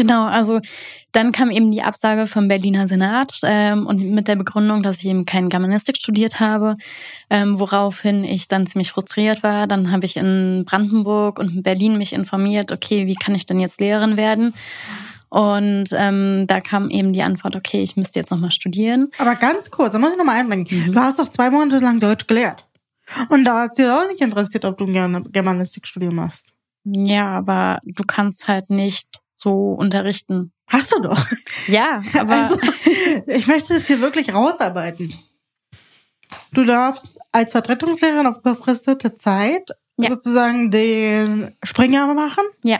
Genau, also dann kam eben die Absage vom Berliner Senat ähm, und mit der Begründung, dass ich eben kein Germanistik studiert habe, ähm, woraufhin ich dann ziemlich frustriert war. Dann habe ich in Brandenburg und in Berlin mich informiert, okay, wie kann ich denn jetzt Lehrerin werden? Und ähm, da kam eben die Antwort, okay, ich müsste jetzt nochmal studieren. Aber ganz kurz, da muss ich nochmal einbringen. Mhm. Du hast doch zwei Monate lang Deutsch gelehrt. Und da ist dir auch nicht interessiert, ob du ein Germanistikstudium machst. Ja, aber du kannst halt nicht so unterrichten. Hast du doch. Ja, aber also, ich möchte es hier wirklich rausarbeiten. Du darfst als Vertretungslehrerin auf befristete Zeit ja. sozusagen den Springer machen. Ja.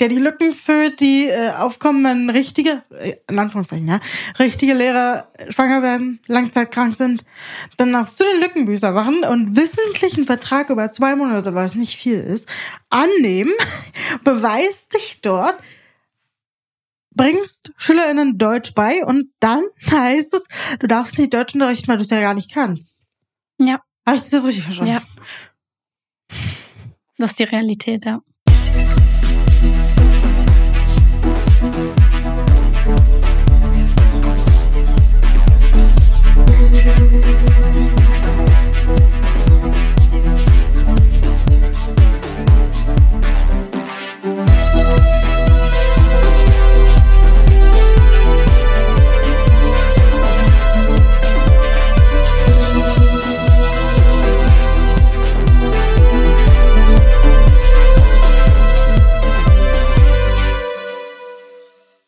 Der die Lücken füllt, die äh, aufkommen, wenn richtige, äh, in Anführungszeichen, ja, richtige Lehrer schwanger werden, langzeitkrank sind. Dann darfst du den Lückenbüßer machen und wissentlichen Vertrag über zwei Monate, was nicht viel ist, annehmen, beweist dich dort, bringst SchülerInnen Deutsch bei und dann heißt es, du darfst nicht Deutsch unterrichten, weil du es ja gar nicht kannst. Ja. Habe ich das richtig verstanden? Ja. Das ist die Realität, ja.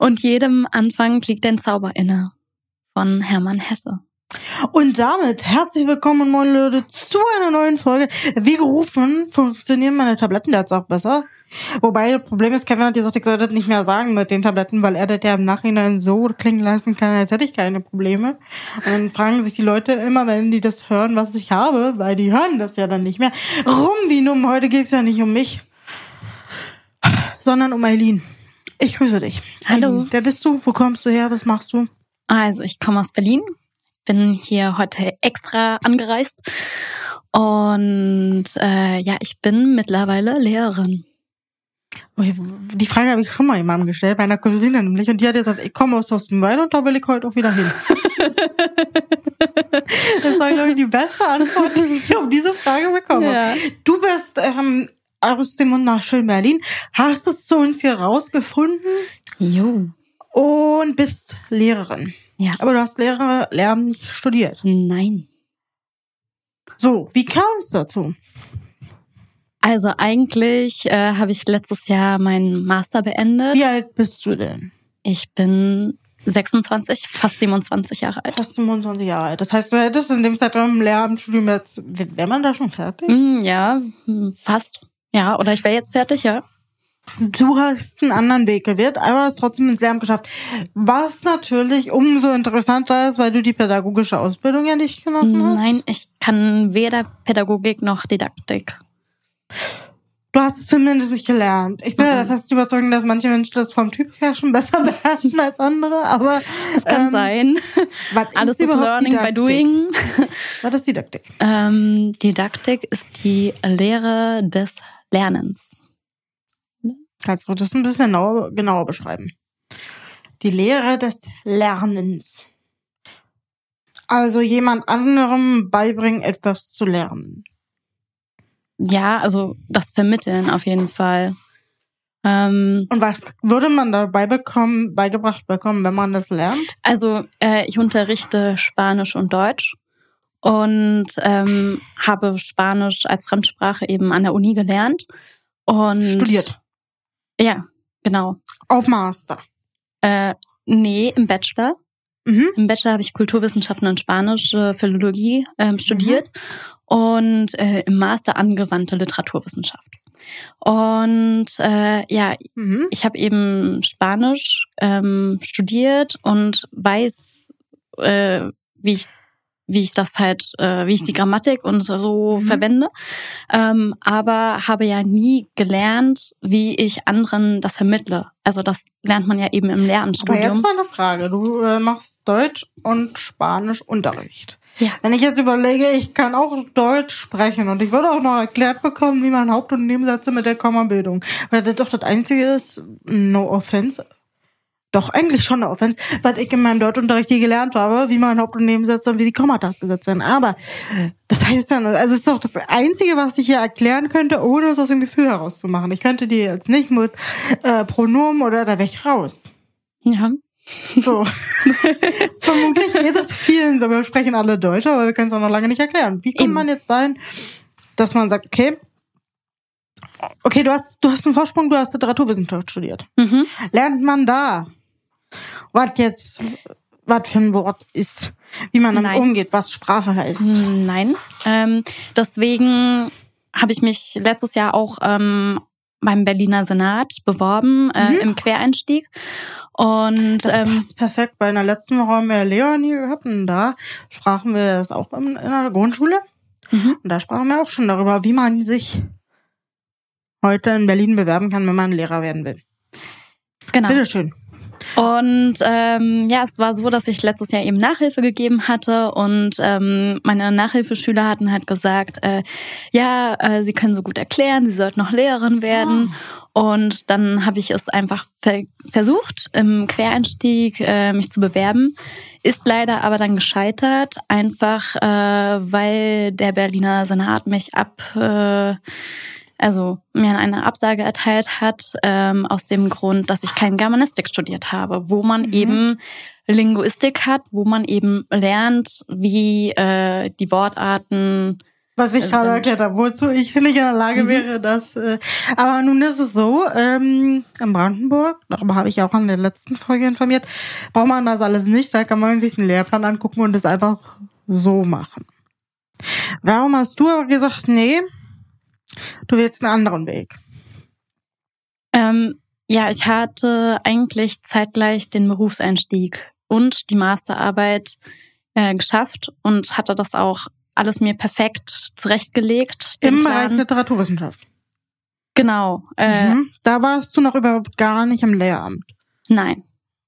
Und jedem Anfang liegt ein Zauber inne. Von Hermann Hesse. Und damit herzlich willkommen, moin Leute, zu einer neuen Folge. Wie gerufen, funktionieren meine Tabletten jetzt auch besser. Wobei, das Problem ist, Kevin hat gesagt, ich sollte das nicht mehr sagen mit den Tabletten, weil er das ja im Nachhinein so klingen lassen kann, als hätte ich keine Probleme. Und dann fragen sich die Leute immer, wenn die das hören, was ich habe, weil die hören das ja dann nicht mehr. Rum wie nun, heute geht's ja nicht um mich, sondern um Eileen. Ich grüße dich. Hallo. Eileen, wer bist du? Wo kommst du her? Was machst du? Also, ich komme aus Berlin. Bin hier heute extra angereist. Und äh, ja, ich bin mittlerweile Lehrerin. Die Frage habe ich schon mal jemandem gestellt, bei einer Cousine nämlich. Und die hat gesagt, ich komme aus Ostenweil und da will ich heute auch wieder hin. das war, glaube ich, die beste Antwort, die ich auf diese Frage bekomme. Ja. Du bist ähm, aus dem und nach Schön-Berlin. Hast es zu uns hier rausgefunden? Jo. Und bist Lehrerin. Ja. Aber du hast Lehrer, Lehramt nicht studiert. Nein. So, wie kam es dazu? Also eigentlich äh, habe ich letztes Jahr meinen Master beendet. Wie alt bist du denn? Ich bin 26, fast 27 Jahre alt. Fast 27 Jahre alt. Das heißt, du hättest in dem Zeitraum im Lehramtsstudium jetzt, wäre man da schon fertig? Mm, ja, fast. Ja, oder ich wäre jetzt fertig, ja. Du hast einen anderen Weg gewählt, aber hast trotzdem ins Lehramt geschafft. Was natürlich umso interessanter ist, weil du die pädagogische Ausbildung ja nicht genossen hast. Nein, ich kann weder Pädagogik noch Didaktik. Du hast es zumindest nicht gelernt. Ich bin mhm. ja der festen Überzeugung, dass manche Menschen das vom Typ her schon besser beherrschen als andere, aber. Das kann ähm, sein. Alles ist Learning Didaktik? by Doing. Was ist Didaktik? Ähm, Didaktik ist die Lehre des Lernens. Kannst du das ein bisschen genauer, genauer beschreiben? Die Lehre des Lernens. Also jemand anderem beibringen, etwas zu lernen. Ja, also das Vermitteln auf jeden Fall. Ähm, Und was würde man dabei bekommen, beigebracht bekommen, wenn man das lernt? Also äh, ich unterrichte Spanisch und Deutsch und ähm, habe Spanisch als Fremdsprache eben an der Uni gelernt. Und Studiert. Ja, genau. Auf Master. Äh, nee, im Bachelor. Mhm. Im Bachelor habe ich Kulturwissenschaften und Spanische Philologie ähm, studiert mhm. und äh, im Master angewandte Literaturwissenschaft. Und äh, ja, mhm. ich habe eben Spanisch ähm, studiert und weiß, äh, wie ich wie ich das halt, äh, wie ich die Grammatik und so mhm. verwende, ähm, aber habe ja nie gelernt, wie ich anderen das vermittle. Also das lernt man ja eben im Lehramtsstudium. Aber jetzt mal eine Frage. Du äh, machst Deutsch und Spanisch Unterricht. Ja. Wenn ich jetzt überlege, ich kann auch Deutsch sprechen und ich würde auch noch erklärt bekommen, wie man Haupt- und Nebensätze mit der Kommabildung. Weil das doch das Einzige ist, no offense, doch eigentlich schon eine Offense, weil ich in meinem Deutschunterricht hier gelernt habe, wie man Haupt- und Nebensätze und wie die Kommatas gesetzt werden. Aber das heißt dann, also es ist doch das Einzige, was ich hier erklären könnte, ohne es aus dem Gefühl herauszumachen. Ich könnte dir jetzt nicht mit äh, Pronomen oder da wäre ich raus. Ja. So. Vermutlich geht es vielen so. Wir sprechen alle Deutsch, aber wir können es auch noch lange nicht erklären. Wie kommt Eben. man jetzt dahin, dass man sagt, okay, okay, du hast, du hast einen Vorsprung, du hast Literaturwissenschaft studiert. Mhm. Lernt man da, was jetzt, was für ein Wort ist, wie man damit Nein. umgeht, was Sprache heißt. Nein. Ähm, deswegen habe ich mich letztes Jahr auch ähm, beim Berliner Senat beworben äh, Mhm. im Quereinstieg. Und Das ähm, passt perfekt. Bei einer letzten Woche haben wir Leonie gehabt und da sprachen wir das auch in, in der Grundschule. Mhm. Und da sprachen wir auch schon darüber, wie man sich heute in Berlin bewerben kann, wenn man Lehrer werden will. genau. Bitteschön. Und ähm, ja, es war so, dass ich letztes Jahr eben Nachhilfe gegeben hatte und ähm, meine Nachhilfeschüler hatten halt gesagt, äh, ja, äh, sie können so gut erklären, sie sollten noch Lehrerin werden. Und dann habe ich es einfach ver versucht, im Quereinstieg äh, mich zu bewerben. Ist leider aber dann gescheitert, einfach äh, weil der Berliner Senat mich ab, äh, also mir eine Absage erteilt hat, ähm, aus dem Grund, dass ich kein Germanistik studiert habe, wo man Mhm. eben Linguistik hat, wo man eben lernt, wie äh, die Wortarten Was ich Das gerade erklärt habe, wozu ich nicht in der Lage Mhm. wäre, das. Äh, aber nun ist es so, ähm, in Brandenburg, darüber habe ich auch in der letzten Folge informiert, braucht man das alles nicht. Da kann man sich einen Lehrplan angucken und es einfach so machen. Warum hast du aber gesagt, nee, du willst einen anderen Weg? Ähm, ja, ich hatte eigentlich zeitgleich den Berufseinstieg und die Masterarbeit äh, geschafft und hatte das auch alles mir perfekt zurechtgelegt. Im. Bereich Literaturwissenschaft. Genau. Äh, Mhm. Da warst du noch überhaupt gar nicht im Lehramt. Nein.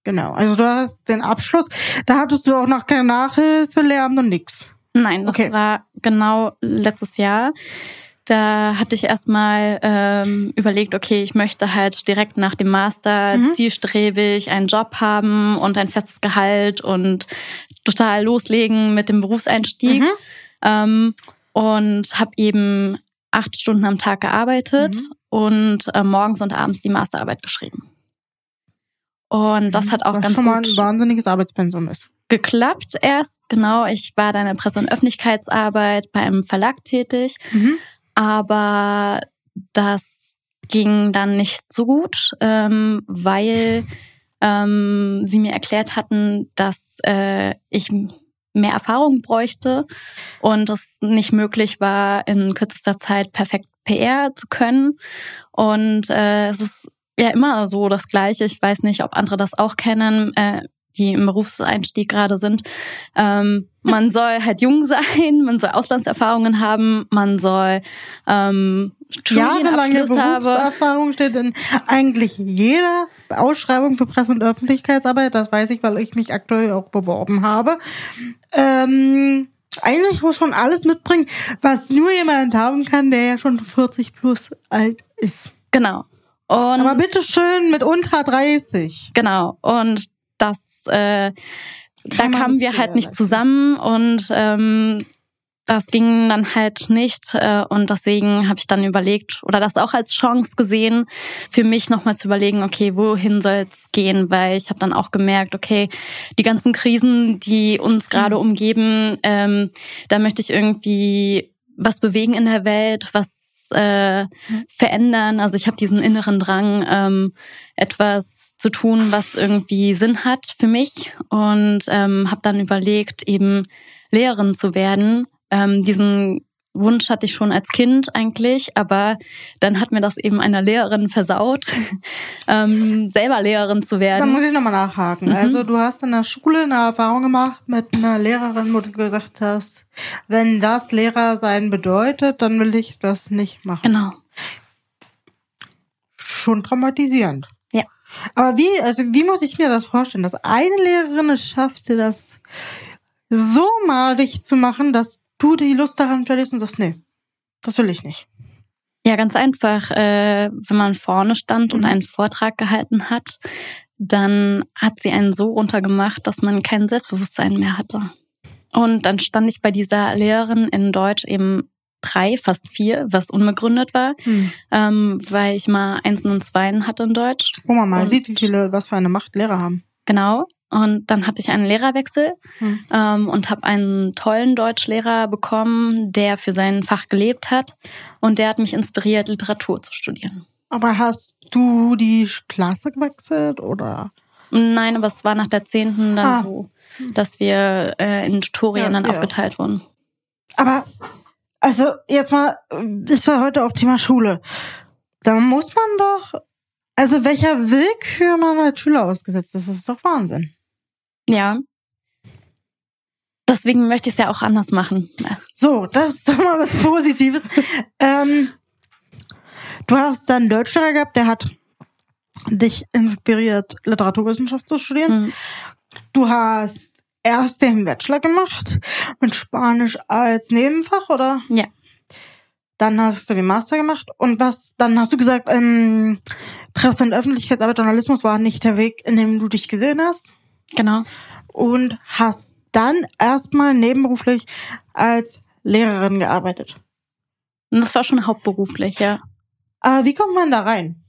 Genau. Also du hast den Abschluss. Da hattest du auch noch keine Nachhilfe, Lehramt und nix. Nein, das Okay. war genau letztes Jahr. Da hatte ich erstmal ähm, überlegt, okay, ich möchte halt direkt nach dem Master Mhm. zielstrebig einen Job haben und ein festes Gehalt und total loslegen mit dem Berufseinstieg. Mhm. Ähm, und habe eben acht Stunden am Tag gearbeitet Mhm. und äh, morgens und abends die Masterarbeit geschrieben. Und das hat auch Was ganz schon mal ein wahnsinniges Arbeitspensum ist. geklappt erst. Genau, ich war dann in der Presse- und Öffentlichkeitsarbeit bei einem Verlag tätig, Mhm. Aber das ging dann nicht so gut, ähm, weil ähm, sie mir erklärt hatten, dass äh, ich mehr Erfahrung bräuchte und es nicht möglich war, in kürzester Zeit perfekt PR zu können. Und äh, es ist ja immer so das Gleiche. Ich weiß nicht, ob andere das auch kennen, äh, die im Berufseinstieg gerade sind. Ähm, man soll halt jung sein, man soll Auslandserfahrungen haben, man soll ähm, Jahrelange Studienabschluss haben. Berufserfahrung steht in eigentlich jeder Ausschreibung für Presse- und Öffentlichkeitsarbeit. Das weiß ich, weil ich mich aktuell auch beworben habe. Ähm, eigentlich muss man alles mitbringen, was nur jemand haben kann, der ja schon 40 plus alt ist. Genau. Und Aber bitteschön mit unter 30. Genau. Und das, äh, da Kann kamen wir halt nicht zusammen und ähm, das ging dann halt nicht. Äh, und deswegen habe ich dann überlegt oder das auch als Chance gesehen, für mich nochmal zu überlegen, okay, wohin soll es gehen? Weil ich habe dann auch gemerkt, okay, die ganzen Krisen, die uns gerade umgeben, ähm, da möchte ich irgendwie was bewegen in der Welt, was äh, verändern. Also ich habe diesen inneren Drang, ähm, etwas zu tun, was irgendwie Sinn hat für mich und ähm, habe dann überlegt, eben Lehrerin zu werden. Ähm, diesen Wunsch hatte ich schon als Kind eigentlich, aber dann hat mir das eben eine Lehrerin versaut, ähm, selber Lehrerin zu Da werden. muss ich nochmal nachhaken. Mhm. Also du hast in der Schule eine Erfahrung gemacht mit einer Lehrerin, wo du gesagt hast, wenn das Lehrer sein bedeutet, dann will ich das nicht machen. Genau. Schon traumatisierend. Aber wie, also wie muss ich mir das vorstellen, dass eine Lehrerin es schaffte, das so malig zu machen, dass du die Lust daran verlierst und sagst, nee, das will ich nicht. Ja, ganz einfach. Äh, wenn man vorne stand und Mhm. einen Vortrag gehalten hat, dann hat sie einen so runtergemacht, dass man kein Selbstbewusstsein mehr hatte. Und dann stand ich bei dieser Lehrerin in Deutsch eben drei, fast vier, was unbegründet war, hm. ähm, weil ich mal Einsen und Zweien hatte in Deutsch. Man mal und, sieht, wie viele, was für eine Macht Lehrer haben. Genau. Und dann hatte ich einen Lehrerwechsel hm. ähm, und habe einen tollen Deutschlehrer bekommen, der für sein Fach gelebt hat. Und der hat mich inspiriert, Literatur zu studieren. Aber hast du die Klasse gewechselt oder? Nein, aber es war nach der zehnten dann ah. so, dass wir äh, in Tutorien ja, dann ja. aufgeteilt wurden. Aber also jetzt mal, ist ja heute auch Thema Schule. Da muss man doch, also welcher Willkür man als Schüler ausgesetzt ist, das ist doch Wahnsinn. Ja. Deswegen möchte ich es ja auch anders machen. So, das ist doch mal was Positives. ähm, du hast dann einen Deutschlehrer gehabt, der hat dich inspiriert, Literaturwissenschaft zu studieren. Mhm. Du hast erst den Bachelor gemacht mit Spanisch als Nebenfach, oder? Ja. Dann hast du den Master gemacht und was, dann hast du gesagt, ähm, Presse- und Öffentlichkeitsarbeit, Journalismus war nicht der Weg, in dem du dich gesehen hast. Genau. Und hast dann erstmal nebenberuflich als Lehrerin gearbeitet. Und das war schon hauptberuflich, ja. Aber wie kommt man da rein?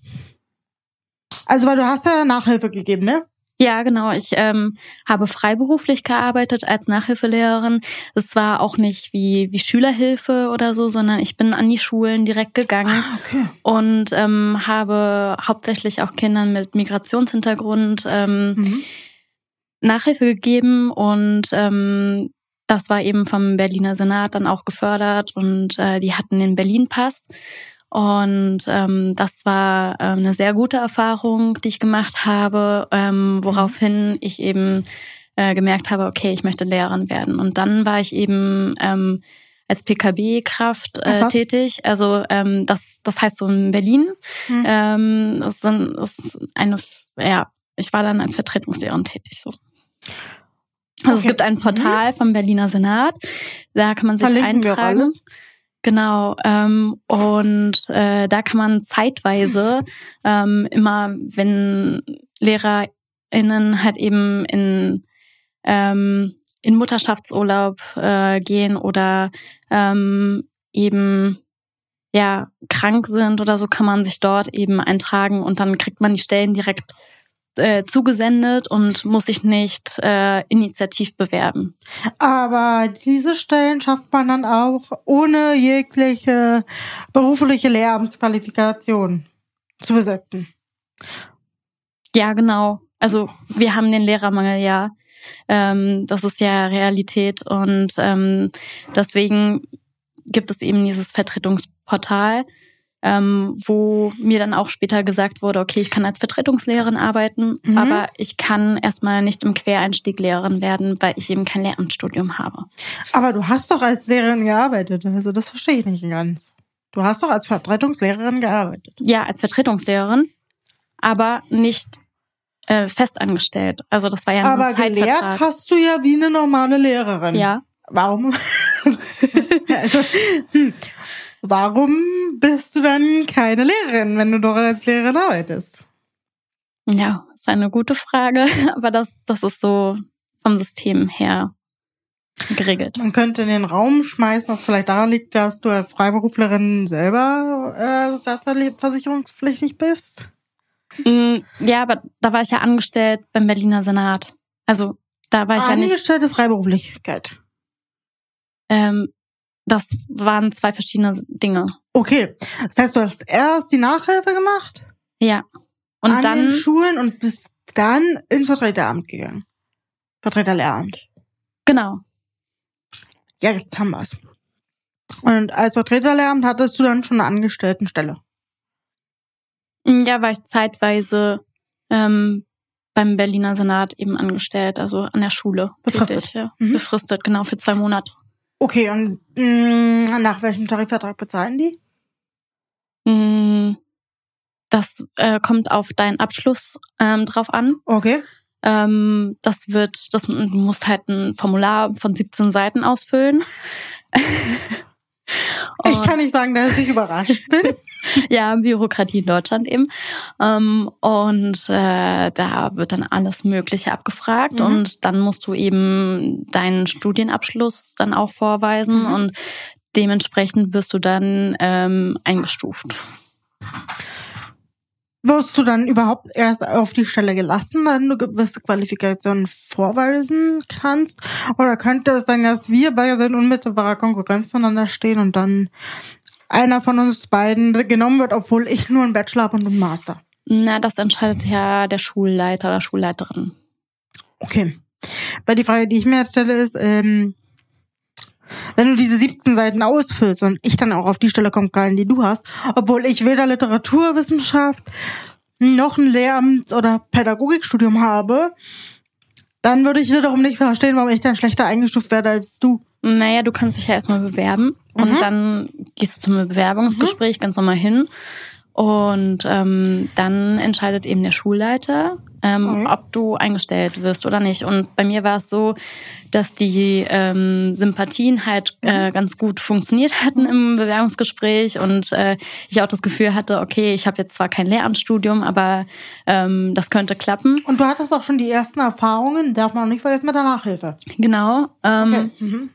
Also, weil du hast ja Nachhilfe gegeben, ne? Ja, genau. Ich ähm, habe freiberuflich gearbeitet als Nachhilfelehrerin. Es war auch nicht wie, wie Schülerhilfe oder so, sondern ich bin an die Schulen direkt gegangen ah, okay. und ähm, habe hauptsächlich auch Kindern mit Migrationshintergrund ähm, mhm. Nachhilfe gegeben und ähm, das war eben vom Berliner Senat dann auch gefördert und äh, die hatten den Berlin-Pass. Und ähm, das war ähm, eine sehr gute Erfahrung, die ich gemacht habe, ähm, woraufhin ich eben äh, gemerkt habe, okay, ich möchte Lehrerin werden. Und dann war ich eben ähm, als PKB-Kraft äh, tätig. Also ähm, das, das heißt so in Berlin. Mhm. Ähm, das, sind, das ist eine, ja, ich war dann als Vertretungslehrerin tätig so. Also okay. es gibt ein Portal vom Berliner Senat, da kann man sich Verlinken eintragen. Wir alles. Genau, ähm, und äh, da kann man zeitweise ähm, immer, wenn LehrerInnen halt eben in, ähm, in Mutterschaftsurlaub äh, gehen oder ähm, eben ja krank sind oder so, kann man sich dort eben eintragen und dann kriegt man die Stellen direkt äh, zugesendet und muss sich nicht äh, initiativ bewerben. Aber diese Stellen schafft man dann auch ohne jegliche berufliche Lehramtsqualifikation zu besetzen. Ja, genau. Also wir haben den Lehrermangel ja. Ähm, das ist ja Realität und ähm, deswegen gibt es eben dieses Vertretungsportal ähm, wo mir dann auch später gesagt wurde, okay, ich kann als Vertretungslehrerin arbeiten, mhm. aber ich kann erstmal nicht im Quereinstieg Lehrerin werden, weil ich eben kein Lehramtsstudium habe. Aber du hast doch als Lehrerin gearbeitet, also das verstehe ich nicht ganz. Du hast doch als Vertretungslehrerin gearbeitet. Ja, als Vertretungslehrerin, aber nicht äh, festangestellt. Also das war ja ein Aber gelehrt hast du ja wie eine normale Lehrerin. Ja. Warum? also, hm. Warum bist du dann keine Lehrerin, wenn du doch als Lehrerin arbeitest? Ja, ist eine gute Frage, aber das, das ist so vom System her geregelt. Man könnte in den Raum schmeißen, was vielleicht daran liegt, dass du als Freiberuflerin selber äh, sozialversicherungspflichtig bist. Mm, ja, aber da war ich ja angestellt beim Berliner Senat. Also da war ich ja nicht. Angestellte Freiberuflichkeit. Ähm, das waren zwei verschiedene Dinge. Okay. Das heißt, du hast erst die Nachhilfe gemacht? Ja. Und an dann. Den Schulen und bist dann ins Vertreteramt gegangen. Vertreterlehramt. Genau. Ja, jetzt haben wir's. Und als Vertreterlehramt hattest du dann schon eine Angestelltenstelle? Ja, war ich zeitweise ähm, beim Berliner Senat eben angestellt, also an der Schule. Befristet. Tätig, ja. Mhm. Befristet, genau, für zwei Monate. Okay, und mh, mm, nach welchem Tarifvertrag bezahlen die? Mm, das äh, kommt auf deinen Abschluss ähm, drauf an. Okay. Ähm, das wird, das, du musst halt ein Formular von 17 Seiten ausfüllen. ich kann nicht sagen, dass ich überrascht bin. ja, Bürokratie in Deutschland eben. Ähm, und äh, da wird dann alles Mögliche abgefragt mhm. und dann musst du eben deinen Studienabschluss dann auch vorweisen mhm. und dementsprechend wirst du dann ähm, eingestuft. Wirst du dann überhaupt erst auf die Stelle gelassen, wenn du gewisse Qualifikationen vorweisen kannst? Oder könnte es sein, dass wir beide in unmittelbarer Konkurrenz zueinander stehen und dann einer von uns beiden genommen wird, obwohl ich nur einen Bachelor habe und einen Master? Na, das entscheidet ja der Schulleiter oder Schulleiterin. Okay. Weil die Frage, die ich mir jetzt stelle, ist, ähm, wenn du diese 17 Seiten ausfüllst und ich dann auch auf die Stelle kommen kann, die du hast, obwohl ich weder Literaturwissenschaft noch ein Lehramt- oder Pädagogikstudium habe, dann würde ich wiederum nicht verstehen, warum ich dann schlechter eingestuft werde als du. Naja, du kannst dich ja erstmal bewerben mhm. und dann gehst du zum Bewerbungsgespräch mhm. ganz normal hin. Und ähm, dann entscheidet eben der Schulleiter, ähm, okay. ob du eingestellt wirst oder nicht. Und bei mir war es so, dass die ähm, Sympathien halt äh, mhm. ganz gut funktioniert hatten im Bewerbungsgespräch und äh, ich auch das Gefühl hatte, okay, ich habe jetzt zwar kein Lehramtsstudium, aber ähm, das könnte klappen. Und du hattest auch schon die ersten Erfahrungen, darf man auch nicht vergessen, mit der Nachhilfe. Genau. Ähm, okay. Mhm.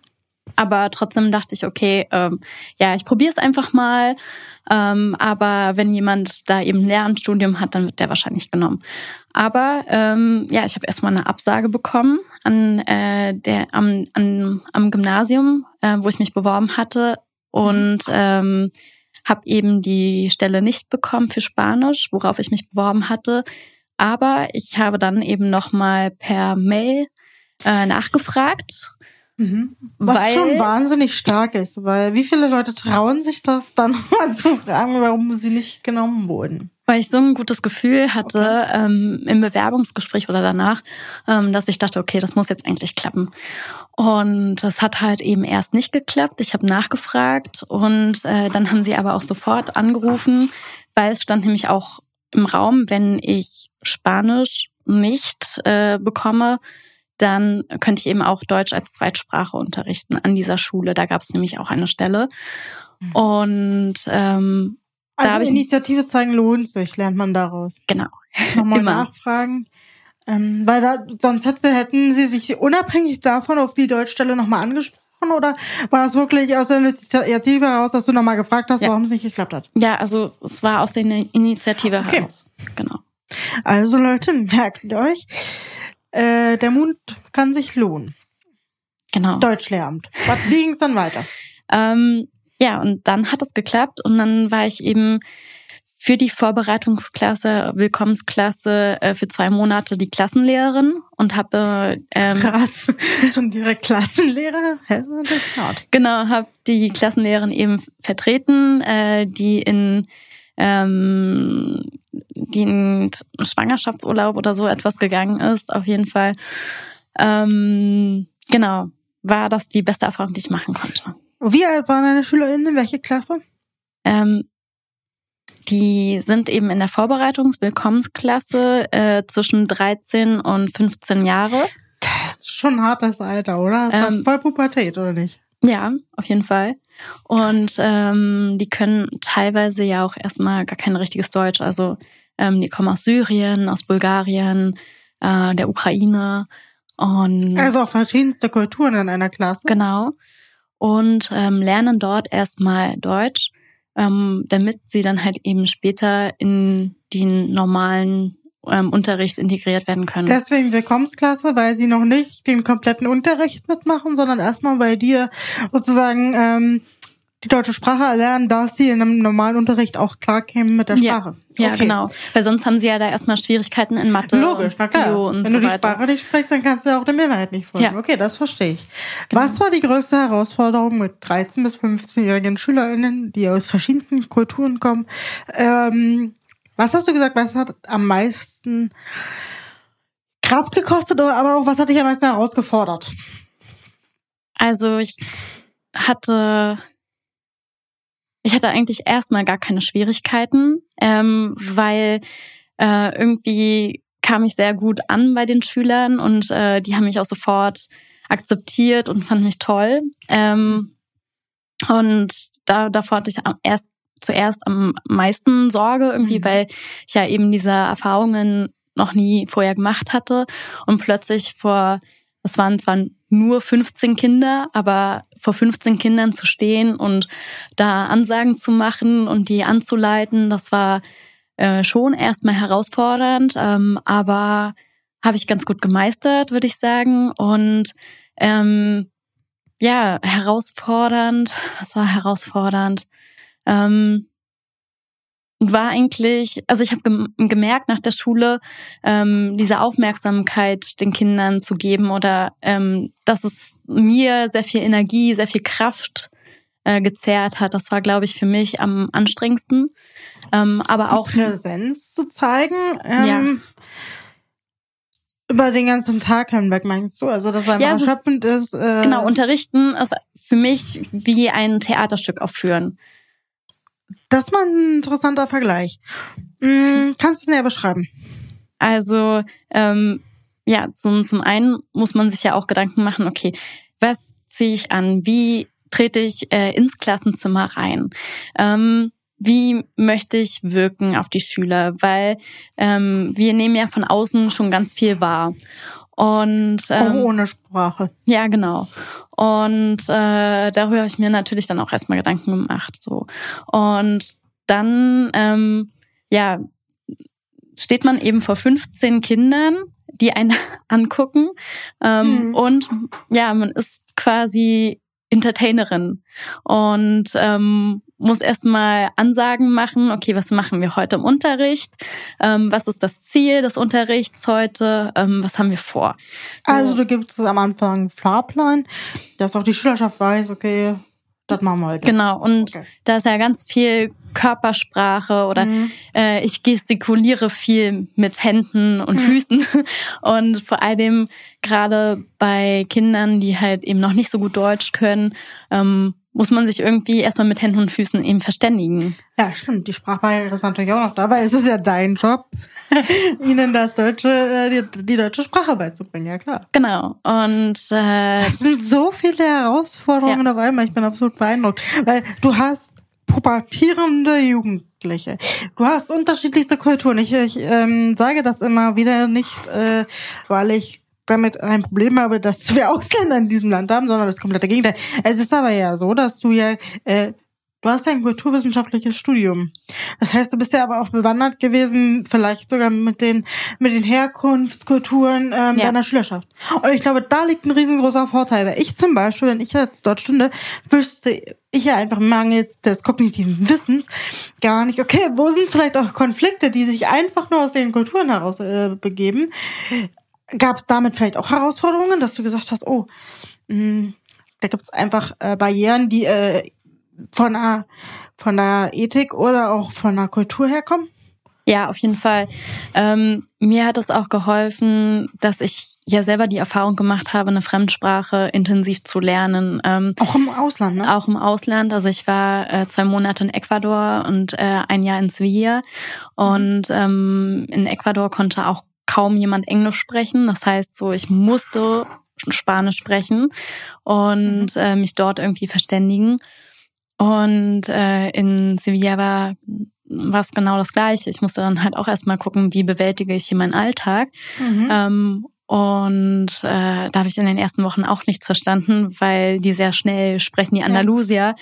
Aber trotzdem dachte ich, okay, ähm, ja, ich probiere es einfach mal. Ähm, aber wenn jemand da eben ein Lehramtsstudium hat, dann wird der wahrscheinlich genommen. Aber ähm, ja, ich habe erstmal eine Absage bekommen an äh, der am, an, am Gymnasium, äh, wo ich mich beworben hatte und ähm, habe eben die Stelle nicht bekommen für Spanisch, worauf ich mich beworben hatte. Aber ich habe dann eben nochmal per Mail äh, nachgefragt Mhm. Was weil, schon wahnsinnig stark ist, weil wie viele Leute trauen sich das dann mal zu fragen, warum sie nicht genommen wurden? Weil ich so ein gutes Gefühl hatte okay. ähm, im Bewerbungsgespräch oder danach, ähm, dass ich dachte, okay, das muss jetzt eigentlich klappen. Und es hat halt eben erst nicht geklappt. Ich habe nachgefragt und äh, dann haben sie aber auch sofort angerufen, weil es stand nämlich auch im Raum, wenn ich Spanisch nicht äh, bekomme, dann könnte ich eben auch Deutsch als Zweitsprache unterrichten an dieser Schule. Da gab es nämlich auch eine Stelle. Mhm. Und ähm, also da habe ich Initiative zeigen lohnt sich, lernt man daraus. Genau. Nochmal Immer. nachfragen. Ähm, weil da, sonst hätte, hätten sie sich unabhängig davon auf die Deutschstelle nochmal angesprochen oder war es wirklich aus der Initiative heraus, dass du nochmal gefragt hast, ja. warum es nicht geklappt hat? Ja, also es war aus der Initiative okay. heraus. Genau. Also Leute, merkt euch, äh, der Mund kann sich lohnen. Genau. Deutschlehramt. Was ging es dann weiter? Ähm, ja, und dann hat es geklappt und dann war ich eben für die Vorbereitungsklasse, Willkommensklasse äh, für zwei Monate die Klassenlehrerin und habe ähm, krass schon direkt Klassenlehrer. genau, habe die Klassenlehrerin eben vertreten, äh, die in ähm, die in Schwangerschaftsurlaub oder so etwas gegangen ist, auf jeden Fall. Ähm, genau, war das die beste Erfahrung, die ich machen konnte. Wie alt waren deine SchülerInnen? Welche Klasse? Ähm, die sind eben in der Vorbereitungs-Willkommensklasse äh, zwischen 13 und 15 Jahre. Das ist schon ein hartes Alter, oder? Das ist ähm, voll Pubertät, oder nicht? Ja, auf jeden Fall. Und ähm, die können teilweise ja auch erstmal gar kein richtiges Deutsch. Also ähm, die kommen aus Syrien, aus Bulgarien, äh, der Ukraine. Und also auch verschiedenste Kulturen in einer Klasse. Genau. Und ähm, lernen dort erstmal Deutsch, ähm, damit sie dann halt eben später in den normalen ähm, Unterricht integriert werden können. Deswegen Willkommensklasse, weil sie noch nicht den kompletten Unterricht mitmachen, sondern erstmal bei dir sozusagen ähm, die deutsche Sprache erlernen, dass sie in einem normalen Unterricht auch klarkämen mit der Sprache. Ja, ja okay. genau. Weil sonst haben sie ja da erstmal Schwierigkeiten in Mathe. Logisch, na klar. Bio und Wenn so du die Sprache nicht sprichst, dann kannst du ja auch der Mehrheit nicht folgen. Ja. Okay, das verstehe ich. Genau. Was war die größte Herausforderung mit 13- bis 15-jährigen SchülerInnen, die aus verschiedensten Kulturen kommen? Ähm, was hast du gesagt, was hat am meisten Kraft gekostet, aber auch was hat dich am meisten herausgefordert? Also ich hatte ich hatte eigentlich erstmal gar keine Schwierigkeiten, ähm, weil äh, irgendwie kam ich sehr gut an bei den Schülern und äh, die haben mich auch sofort akzeptiert und fanden mich toll. Ähm, und da, davor hatte ich erst zuerst am meisten Sorge irgendwie, mhm. weil ich ja eben diese Erfahrungen noch nie vorher gemacht hatte und plötzlich vor, das waren zwar nur 15 Kinder, aber vor 15 Kindern zu stehen und da Ansagen zu machen und die anzuleiten, das war äh, schon erstmal herausfordernd, ähm, aber habe ich ganz gut gemeistert, würde ich sagen. Und ähm, ja, herausfordernd, was war herausfordernd? Ähm, war eigentlich, also ich habe gemerkt nach der Schule, ähm, diese Aufmerksamkeit den Kindern zu geben oder ähm, dass es mir sehr viel Energie, sehr viel Kraft äh, gezerrt hat. Das war, glaube ich, für mich am anstrengendsten. Ähm, aber Die auch Präsenz zu zeigen. Ähm, ja. Über den ganzen Tag hinweg meinst du? Also, dass er ja, erschöpfend ist. Äh genau, unterrichten ist für mich wie ein Theaterstück aufführen. Das mal ein interessanter Vergleich. Mhm, kannst du es näher beschreiben? Also, ähm, ja, zum, zum einen muss man sich ja auch Gedanken machen, okay, was ziehe ich an? Wie trete ich äh, ins Klassenzimmer rein? Ähm, wie möchte ich wirken auf die Schüler? Weil ähm, wir nehmen ja von außen schon ganz viel wahr. Und ähm, auch ohne Sprache. Ja, genau. Und äh, darüber habe ich mir natürlich dann auch erstmal Gedanken gemacht. So. Und dann, ähm, ja, steht man eben vor 15 Kindern, die einen angucken. Ähm, mhm. Und ja, man ist quasi Entertainerin und ähm, muss erstmal Ansagen machen, okay, was machen wir heute im Unterricht? Ähm, was ist das Ziel des Unterrichts heute? Ähm, was haben wir vor? So. Also du gibst am Anfang einen Fahrplan, dass auch die Schülerschaft weiß, okay, das machen wir heute. Genau, und okay. da ist ja ganz viel Körpersprache oder mhm. äh, ich gestikuliere viel mit Händen und mhm. Füßen. Und vor allem gerade bei Kindern, die halt eben noch nicht so gut Deutsch können, ähm, muss man sich irgendwie erstmal mit Händen und Füßen eben verständigen. Ja, stimmt. Die Sprachbarriere ist natürlich auch noch da, weil es ist ja dein Job, ihnen das deutsche, äh, die, die, deutsche Sprache beizubringen, ja klar. Genau. Und äh, es sind so viele Herausforderungen ja. auf einmal. Ich bin absolut beeindruckt, weil du hast pubertierende Jugendliche. Du hast unterschiedlichste Kulturen. Ich, ich ähm, sage das immer wieder nicht, äh, weil ich damit ein Problem habe, dass wir Ausländer in diesem Land haben, sondern das komplette Gegenteil. Es ist aber ja so, dass du ja, äh, du hast ein kulturwissenschaftliches Studium. Das heißt, du bist ja aber auch bewandert gewesen, vielleicht sogar mit den, mit den Herkunftskulturen ähm, ja. deiner Schülerschaft. Und ich glaube, da liegt ein riesengroßer Vorteil, weil ich zum Beispiel, wenn ich jetzt dort stünde, wüsste ich ja einfach mangels des kognitiven Wissens gar nicht, okay, wo sind vielleicht auch Konflikte, die sich einfach nur aus den Kulturen heraus äh, begeben Gab es damit vielleicht auch Herausforderungen, dass du gesagt hast, oh, mh, hm, da gibt es einfach äh, Barrieren, die äh, von, der, von der Ethik oder auch von der Kultur herkommen? Ja, auf jeden Fall. Ähm, mir hat es auch geholfen, dass ich ja selber die Erfahrung gemacht habe, eine Fremdsprache intensiv zu lernen. Ähm, auch im Ausland, ne? Auch im Ausland. Also ich war äh, zwei Monate in Ecuador und äh, ein Jahr in Sevilla. Und ähm, in Ecuador konnte auch kaum jemand Englisch sprechen. Das heißt, so ich musste Spanisch sprechen und mhm. äh, mich dort irgendwie verständigen. Und äh, in Sevilla war was genau das Gleiche. Ich musste dann halt auch erstmal gucken, wie bewältige ich hier meinen Alltag. Mhm. Ähm, und äh, da habe ich in den ersten Wochen auch nichts verstanden, weil die sehr schnell sprechen, die Andalusier.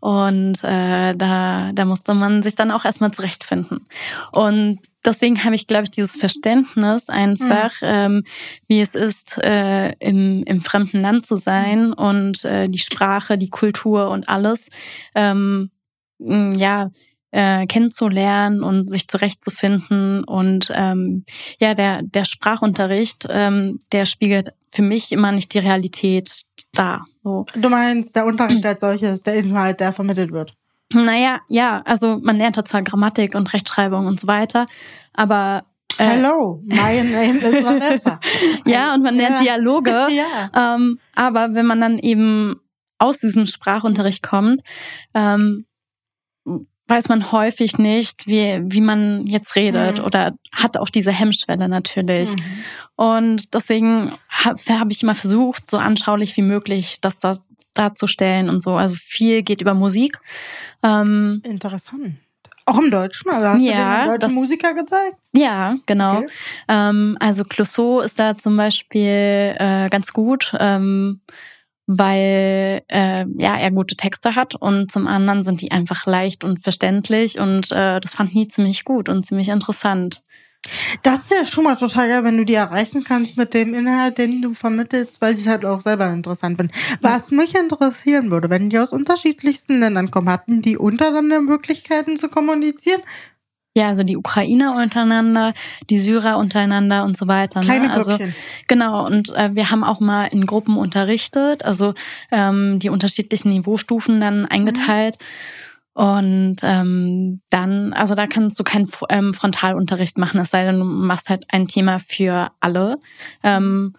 Und äh, da, da musste man sich dann auch erstmal zurechtfinden. Und deswegen habe ich, glaube ich, dieses Verständnis einfach, mhm. ähm, wie es ist, äh, im, im fremden Land zu sein und äh, die Sprache, die Kultur und alles. Ähm, ja, äh, kennenzulernen und sich zurechtzufinden. Und ähm, ja, der, der Sprachunterricht, ähm, der spiegelt für mich immer nicht die Realität dar. So. Du meinst, der Unterricht als solches, der Inhalt, der vermittelt wird? Naja, ja, also man lernt da zwar Grammatik und Rechtschreibung und so weiter, aber äh, Hello, my name is Vanessa. ja, und man lernt ja. Dialoge. ja. Ähm, aber wenn man dann eben aus diesem Sprachunterricht kommt, ähm, weiß man häufig nicht, wie, wie man jetzt redet mhm. oder hat auch diese Hemmschwelle natürlich. Mhm. Und deswegen habe hab ich immer versucht, so anschaulich wie möglich das da, darzustellen und so. Also viel geht über Musik. Ähm, Interessant. Auch im Deutschen? Also hast ja, du den deutschen Musiker gezeigt? Ja, genau. Okay. Ähm, also Clouseau ist da zum Beispiel äh, ganz gut. Ähm, weil äh, ja er gute Texte hat und zum anderen sind die einfach leicht und verständlich und äh, das fand ich ziemlich gut und ziemlich interessant. Das ist ja schon mal total geil, wenn du die erreichen kannst mit dem Inhalt, den du vermittelst, weil sie es halt auch selber interessant finden. Was mich interessieren würde, wenn die aus unterschiedlichsten Ländern kommen, hatten die untereinander Möglichkeiten zu kommunizieren? Ja, also die Ukrainer untereinander, die Syrer untereinander und so weiter. Ne? Kleine also genau. Und äh, wir haben auch mal in Gruppen unterrichtet, also ähm, die unterschiedlichen Niveaustufen dann eingeteilt. Mhm. Und ähm, dann, also da kannst du keinen ähm, Frontalunterricht machen, es sei denn, du machst halt ein Thema für alle. Ähm,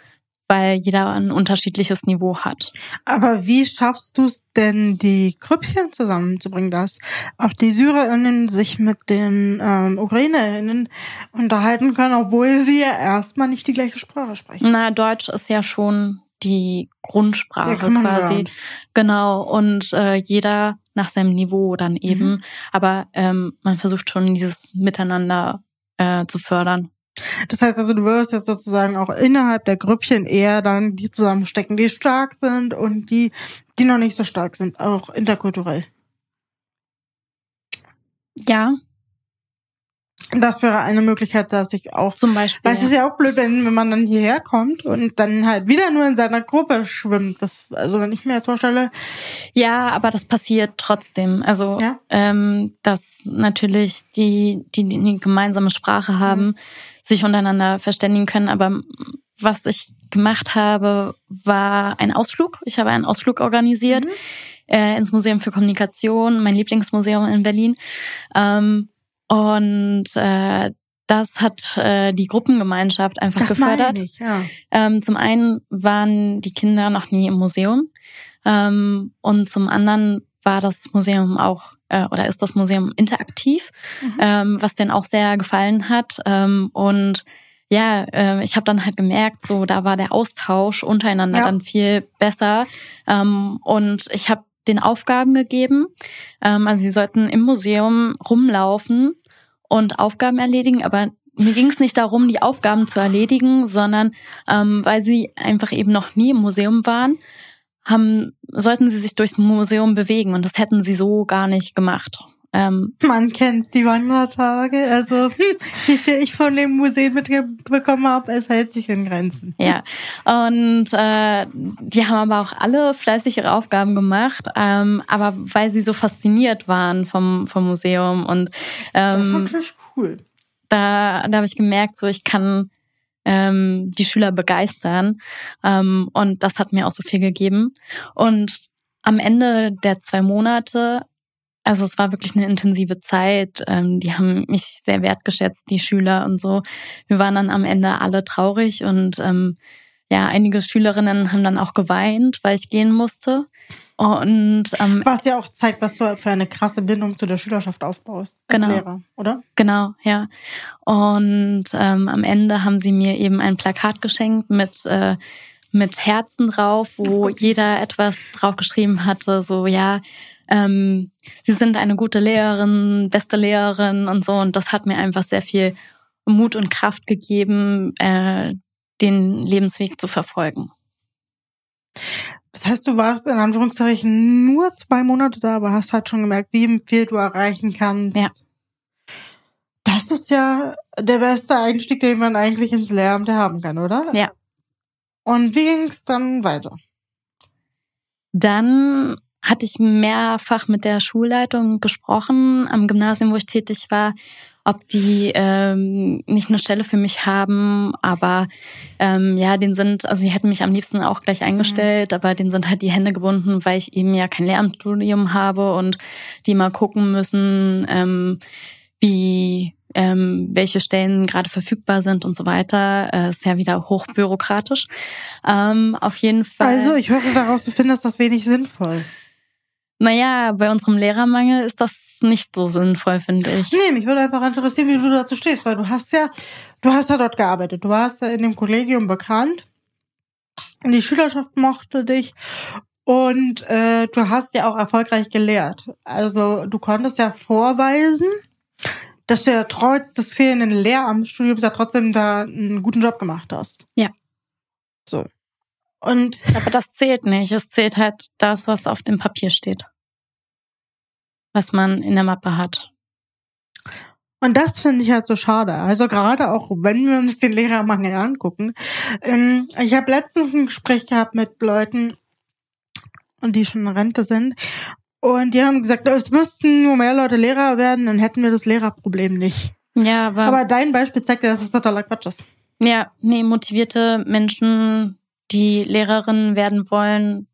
weil jeder ein unterschiedliches Niveau hat. Aber wie schaffst du es denn, die Grüppchen zusammenzubringen, dass auch die SyrerInnen sich mit den ähm, UkrainerInnen unterhalten können, obwohl sie ja erstmal nicht die gleiche Sprache sprechen? Na, Deutsch ist ja schon die Grundsprache quasi. Hören. Genau. Und äh, jeder nach seinem Niveau dann eben. Mhm. Aber ähm, man versucht schon dieses Miteinander äh, zu fördern. Das heißt also, du wirst jetzt sozusagen auch innerhalb der Grüppchen eher dann die zusammenstecken, die stark sind und die, die noch nicht so stark sind, auch interkulturell. Ja. Das wäre eine Möglichkeit, dass ich auch zum Beispiel. Weil es ist ja auch blöd, wenn, wenn man dann hierher kommt und dann halt wieder nur in seiner Gruppe schwimmt. Das, also wenn ich mir jetzt vorstelle. Ja, aber das passiert trotzdem. Also ja? ähm, dass natürlich die, die, die eine gemeinsame Sprache haben. Mhm sich untereinander verständigen können. Aber was ich gemacht habe, war ein Ausflug. Ich habe einen Ausflug organisiert mhm. äh, ins Museum für Kommunikation, mein Lieblingsmuseum in Berlin. Ähm, und äh, das hat äh, die Gruppengemeinschaft einfach das gefördert. Ich, ja. ähm, zum einen waren die Kinder noch nie im Museum ähm, und zum anderen war das Museum auch äh, oder ist das Museum interaktiv, mhm. ähm, was denen auch sehr gefallen hat. Ähm, und ja, äh, ich habe dann halt gemerkt, so da war der Austausch untereinander ja. dann viel besser. Ähm, und ich habe den Aufgaben gegeben. Ähm, also sie sollten im Museum rumlaufen und Aufgaben erledigen, aber mir ging es nicht darum, die Aufgaben zu erledigen, sondern ähm, weil sie einfach eben noch nie im Museum waren, haben, sollten sie sich durchs Museum bewegen und das hätten sie so gar nicht gemacht. Ähm, Man kennt's, die Wandertage. Also, hm, wie viel ich von dem Museum mitbekommen habe, es hält sich in Grenzen. Ja, und äh, die haben aber auch alle fleißig ihre Aufgaben gemacht, ähm, aber weil sie so fasziniert waren vom, vom Museum und ähm, das ist natürlich cool. Da, da habe ich gemerkt, so ich kann ähm, die Schüler begeistern. Ähm, und das hat mir auch so viel gegeben. Und am Ende der zwei Monate, also es war wirklich eine intensive Zeit. Ähm, die haben mich sehr wertgeschätzt, die Schüler und so. Wir waren dann am Ende alle traurig und ähm, ja, einige Schülerinnen haben dann auch geweint, weil ich gehen musste. Und ähm, was ja auch zeigt, was du für eine krasse Bindung zu der Schülerschaft aufbaust als genau, Lehrer, oder? Genau, ja. Und ähm, am Ende haben sie mir eben ein Plakat geschenkt mit äh, mit Herzen drauf, wo jeder etwas draufgeschrieben hatte, so ja, ähm, sie sind eine gute Lehrerin, beste Lehrerin und so. Und das hat mir einfach sehr viel Mut und Kraft gegeben, äh, den Lebensweg zu verfolgen. Das heißt, du warst in Anführungszeichen nur zwei Monate da, aber hast halt schon gemerkt, wie viel du erreichen kannst. Ja. Das ist ja der beste Einstieg, den man eigentlich ins Lehramt haben kann, oder? Ja. Und wie ging es dann weiter? Dann hatte ich mehrfach mit der Schulleitung gesprochen am Gymnasium, wo ich tätig war, ob die ähm, nicht eine Stelle für mich haben, aber ähm, ja, den sind, also die hätten mich am liebsten auch gleich eingestellt, mhm. aber denen sind halt die Hände gebunden, weil ich eben ja kein Lehramtsstudium habe und die mal gucken müssen, ähm, wie ähm, welche Stellen gerade verfügbar sind und so weiter. Äh, ist ja wieder hochbürokratisch. Ähm, auf jeden Fall. Also ich höre daraus, du findest das wenig sinnvoll. Naja, bei unserem Lehrermangel ist das nicht so sinnvoll, finde ich. Nee, mich würde einfach interessieren, wie du dazu stehst, weil du hast ja, du hast ja dort gearbeitet. Du warst ja in dem Kollegium bekannt. Die Schülerschaft mochte dich. Und äh, du hast ja auch erfolgreich gelehrt. Also du konntest ja vorweisen, dass du ja trotz des fehlenden Lehramtsstudiums ja trotzdem da einen guten Job gemacht hast. Ja. So. Und aber das zählt nicht. Es zählt halt das, was auf dem Papier steht. Was man in der Mappe hat. Und das finde ich halt so schade. Also gerade auch, wenn wir uns den Lehrermangel angucken. Ähm, ich habe letztens ein Gespräch gehabt mit Leuten, die schon in Rente sind. Und die haben gesagt, es müssten nur mehr Leute Lehrer werden, dann hätten wir das Lehrerproblem nicht. Ja, aber. Aber dein Beispiel zeigt ja, dass es totaler Quatsch ist. Ja, nee, motivierte Menschen, die Lehrerinnen werden wollen.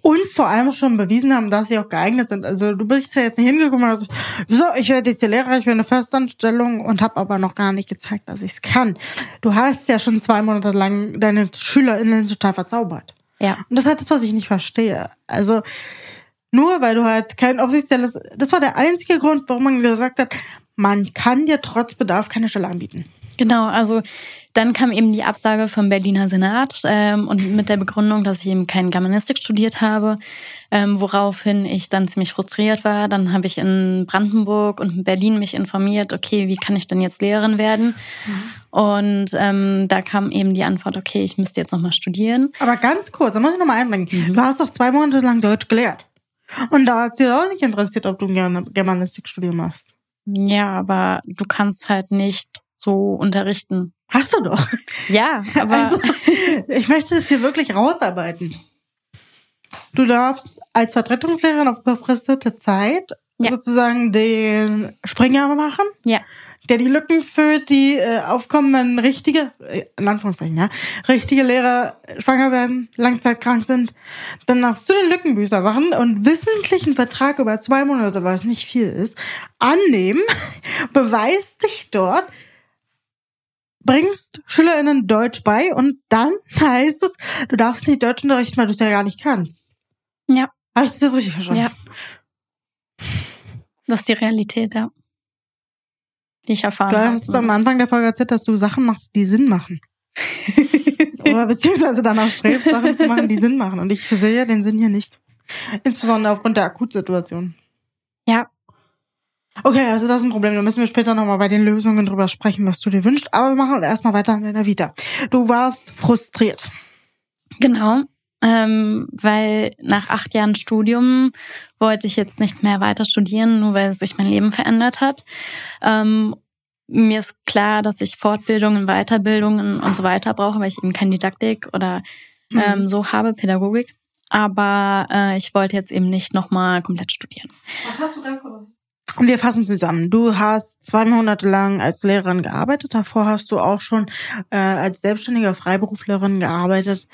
Und vor allem schon bewiesen haben, dass sie auch geeignet sind. Also du bist ja jetzt nicht hingekommen und hast so, ich werde jetzt hier Lehrer, ich will eine Festanstellung und habe aber noch gar nicht gezeigt, dass ich es kann. Du hast ja schon zwei Monate lang deine SchülerInnen total verzaubert. Ja. Und das ist halt das, was ich nicht verstehe. Also nur weil du halt kein offizielles, das war der einzige Grund, warum man gesagt hat, man kann dir trotz Bedarf keine Stelle anbieten. Genau, also dann kam eben die Absage vom Berliner Senat ähm, und mit der Begründung, dass ich eben kein Germanistik studiert habe, ähm, woraufhin ich dann ziemlich frustriert war. Dann habe ich in Brandenburg und in Berlin mich informiert, okay, wie kann ich denn jetzt Lehrerin werden? Mhm. Und ähm, da kam eben die Antwort, okay, ich müsste jetzt nochmal studieren. Aber ganz kurz, da muss ich nochmal einbringen. Mhm. Du hast doch zwei Monate lang Deutsch gelehrt. Und da ist dir auch nicht interessiert, ob du ein Germanistikstudium machst. Ja, aber du kannst halt nicht so unterrichten. Hast du doch. Ja, aber also, ich möchte es dir wirklich rausarbeiten. Du darfst als Vertretungslehrerin auf befristete Zeit ja. sozusagen den Springer machen. Ja der die Lücken füllt, die äh, aufkommen, wenn richtige, äh, in Anführungszeichen, ja, richtige Lehrer schwanger werden, langzeitkrank sind. Dann darfst du den Lückenbüßer machen und wissentlichen Vertrag über zwei Monate, weil es nicht viel ist, annehmen, beweist dich dort, bringst SchülerInnen Deutsch bei und dann heißt es, du darfst nicht Deutsch unterrichten, weil du es ja gar nicht kannst. Ja. Habe ich das richtig verstanden? Ja. Das ist die Realität, ja die ich erfahren habe. Du hast am Anfang der Folge erzählt, dass du Sachen machst, die Sinn machen. Oder beziehungsweise danach strebst, Sachen zu machen, die Sinn machen. Und ich sehe den Sinn hier nicht. Insbesondere aufgrund der Akutsituation. Ja. Okay, also das ist ein Problem. Da müssen wir später nochmal bei den Lösungen drüber sprechen, was du dir wünschst. Aber wir machen erstmal weiter an deiner Vita. Du warst frustriert. Genau. Ähm, weil nach acht Jahren Studium wollte ich jetzt nicht mehr weiter studieren, nur weil sich mein Leben verändert hat. Ähm, mir ist klar, dass ich Fortbildungen, Weiterbildungen und so weiter brauche, weil ich eben keine Didaktik oder mhm. ähm, so habe, Pädagogik. Aber äh, ich wollte jetzt eben nicht nochmal komplett studieren. Was hast du da gewusst? Wir fassen zusammen. Du hast zwei Monate lang als Lehrerin gearbeitet. Davor hast du auch schon äh, als selbstständige Freiberuflerin gearbeitet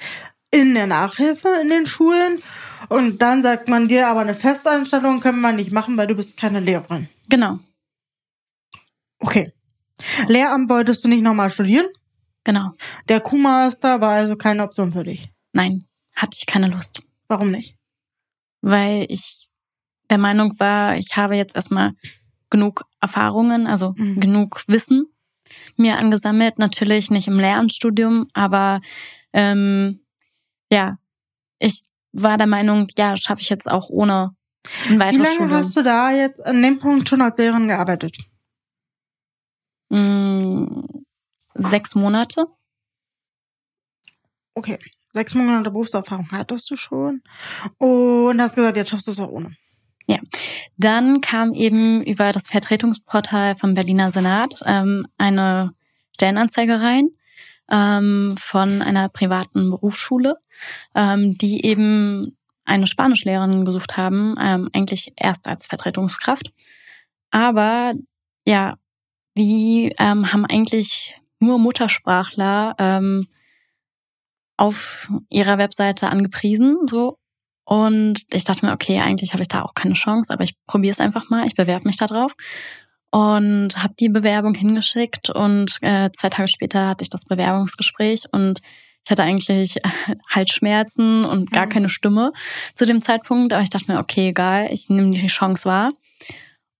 in der Nachhilfe in den Schulen. Und dann sagt man dir, aber eine Festanstellung können wir nicht machen, weil du bist keine Lehrerin. Genau. Okay. Lehramt wolltest du nicht nochmal studieren? Genau. Der Q-Master war also keine Option für dich? Nein, hatte ich keine Lust. Warum nicht? Weil ich der Meinung war, ich habe jetzt erstmal genug Erfahrungen, also mhm. genug Wissen mir angesammelt. Natürlich nicht im Lehramtsstudium, aber ähm, ja, ich war der Meinung, ja, schaffe ich jetzt auch ohne ein weiteres Wie lange Studium. hast du da jetzt an dem Punkt schon als Lehrerin gearbeitet? Mm, sechs Monate. Okay, sechs Monate Berufserfahrung hattest du schon und hast gesagt, jetzt schaffst du es auch ohne. Ja, dann kam eben über das Vertretungsportal vom Berliner Senat ähm, eine Stellenanzeige rein ähm, von einer privaten Berufsschule, ähm, die eben eine Spanischlehrerin gesucht haben, ähm, eigentlich erst als Vertretungskraft. Aber ja, die ähm, haben eigentlich nur Muttersprachler ähm, auf ihrer Webseite angepriesen, so. Und ich dachte mir, okay, eigentlich habe ich da auch keine Chance, aber ich probiere es einfach mal, ich bewerbe mich da drauf und habe die Bewerbung hingeschickt und äh, zwei Tage später hatte ich das Bewerbungsgespräch und ich hatte eigentlich Halsschmerzen und gar mhm. keine Stimme zu dem Zeitpunkt, aber ich dachte mir, okay, egal, ich nehme die Chance wahr.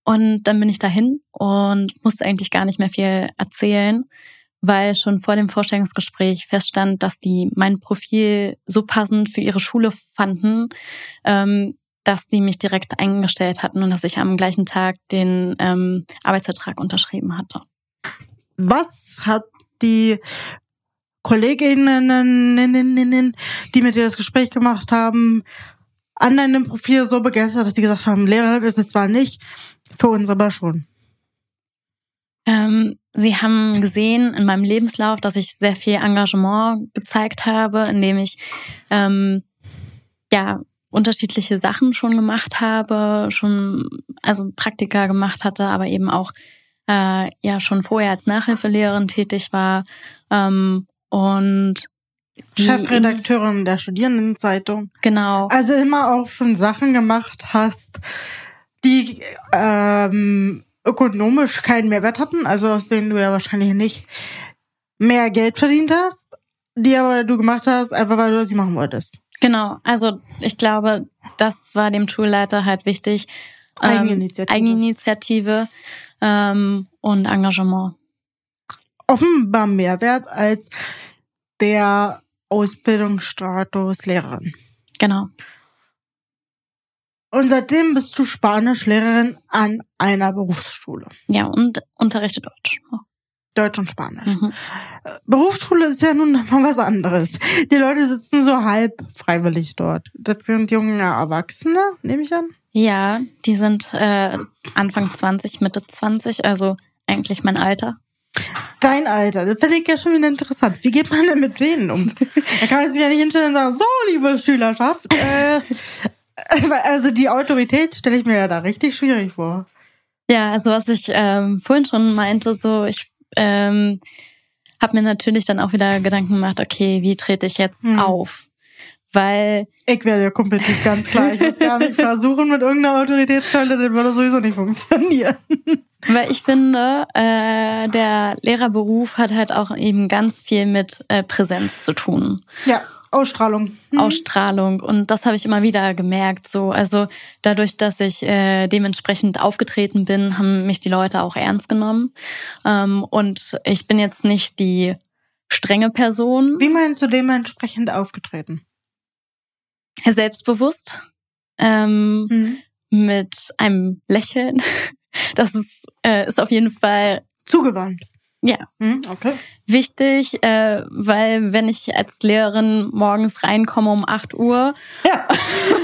Und dann bin ich dahin und musste eigentlich gar nicht mehr viel erzählen, weil schon vor dem Vorstellungsgespräch feststand, dass die mein Profil so passend für ihre Schule fanden, ähm, dass die mich direkt eingestellt hatten und dass ich am gleichen Tag den ähm, Arbeitsvertrag unterschrieben hatte. Was hat die Kolleginnen, die mit dir das Gespräch gemacht haben, an deinem Profil so begeistert, dass sie gesagt haben, Lehrerin ist es zwar nicht, für uns aber schon? Ähm, sie haben gesehen in meinem Lebenslauf, dass ich sehr viel Engagement gezeigt habe, indem ich ähm, ja unterschiedliche Sachen schon gemacht habe, schon also Praktika gemacht hatte, aber eben auch äh, ja schon vorher als Nachhilfelehrerin tätig war ähm, und Chefredakteurin der Studierendenzeitung. Genau. Also immer auch schon Sachen gemacht hast, die ähm, ökonomisch keinen Mehrwert hatten, also aus denen du ja wahrscheinlich nicht mehr Geld verdient hast, die aber du gemacht hast, einfach weil du sie machen wolltest. Genau, also ich glaube, das war dem Schulleiter halt wichtig. Ähm, Eigeninitiative. Eigeninitiative ähm, und Engagement. Offenbar Mehrwert als der Ausbildungsstatus Lehrerin. Genau. Und seitdem bist du Spanischlehrerin an einer Berufsschule. Ja, und unterrichte Deutsch. Deutsch und Spanisch. Mhm. Berufsschule ist ja nun mal was anderes. Die Leute sitzen so halb freiwillig dort. Das sind junge Erwachsene, nehme ich an. Ja, die sind äh, Anfang 20, Mitte 20, also eigentlich mein Alter. Dein Alter, das finde ich ja schon wieder interessant. Wie geht man denn mit denen um? da kann man sich ja nicht hinstellen und sagen, so, liebe Schülerschaft. Äh, also die Autorität stelle ich mir ja da richtig schwierig vor. Ja, also was ich ähm, vorhin schon meinte, so ich ähm, habe mir natürlich dann auch wieder Gedanken gemacht, okay, wie trete ich jetzt hm. auf? Weil. Ich werde ja kompetitiv ganz klar. Ich will gar nicht versuchen mit irgendeiner Autoritätsstelle, dann würde sowieso nicht funktionieren. Weil ich finde, äh, der Lehrerberuf hat halt auch eben ganz viel mit äh, Präsenz zu tun. Ja. Ausstrahlung. Mhm. Ausstrahlung. Und das habe ich immer wieder gemerkt. So, also dadurch, dass ich äh, dementsprechend aufgetreten bin, haben mich die Leute auch ernst genommen. Ähm, und ich bin jetzt nicht die strenge Person. Wie meinst du dementsprechend aufgetreten? Selbstbewusst. Ähm, mhm. Mit einem Lächeln. Das ist, äh, ist auf jeden Fall zugewandt. Ja. Mhm, okay. Wichtig, äh, weil wenn ich als Lehrerin morgens reinkomme um 8 Uhr, ja.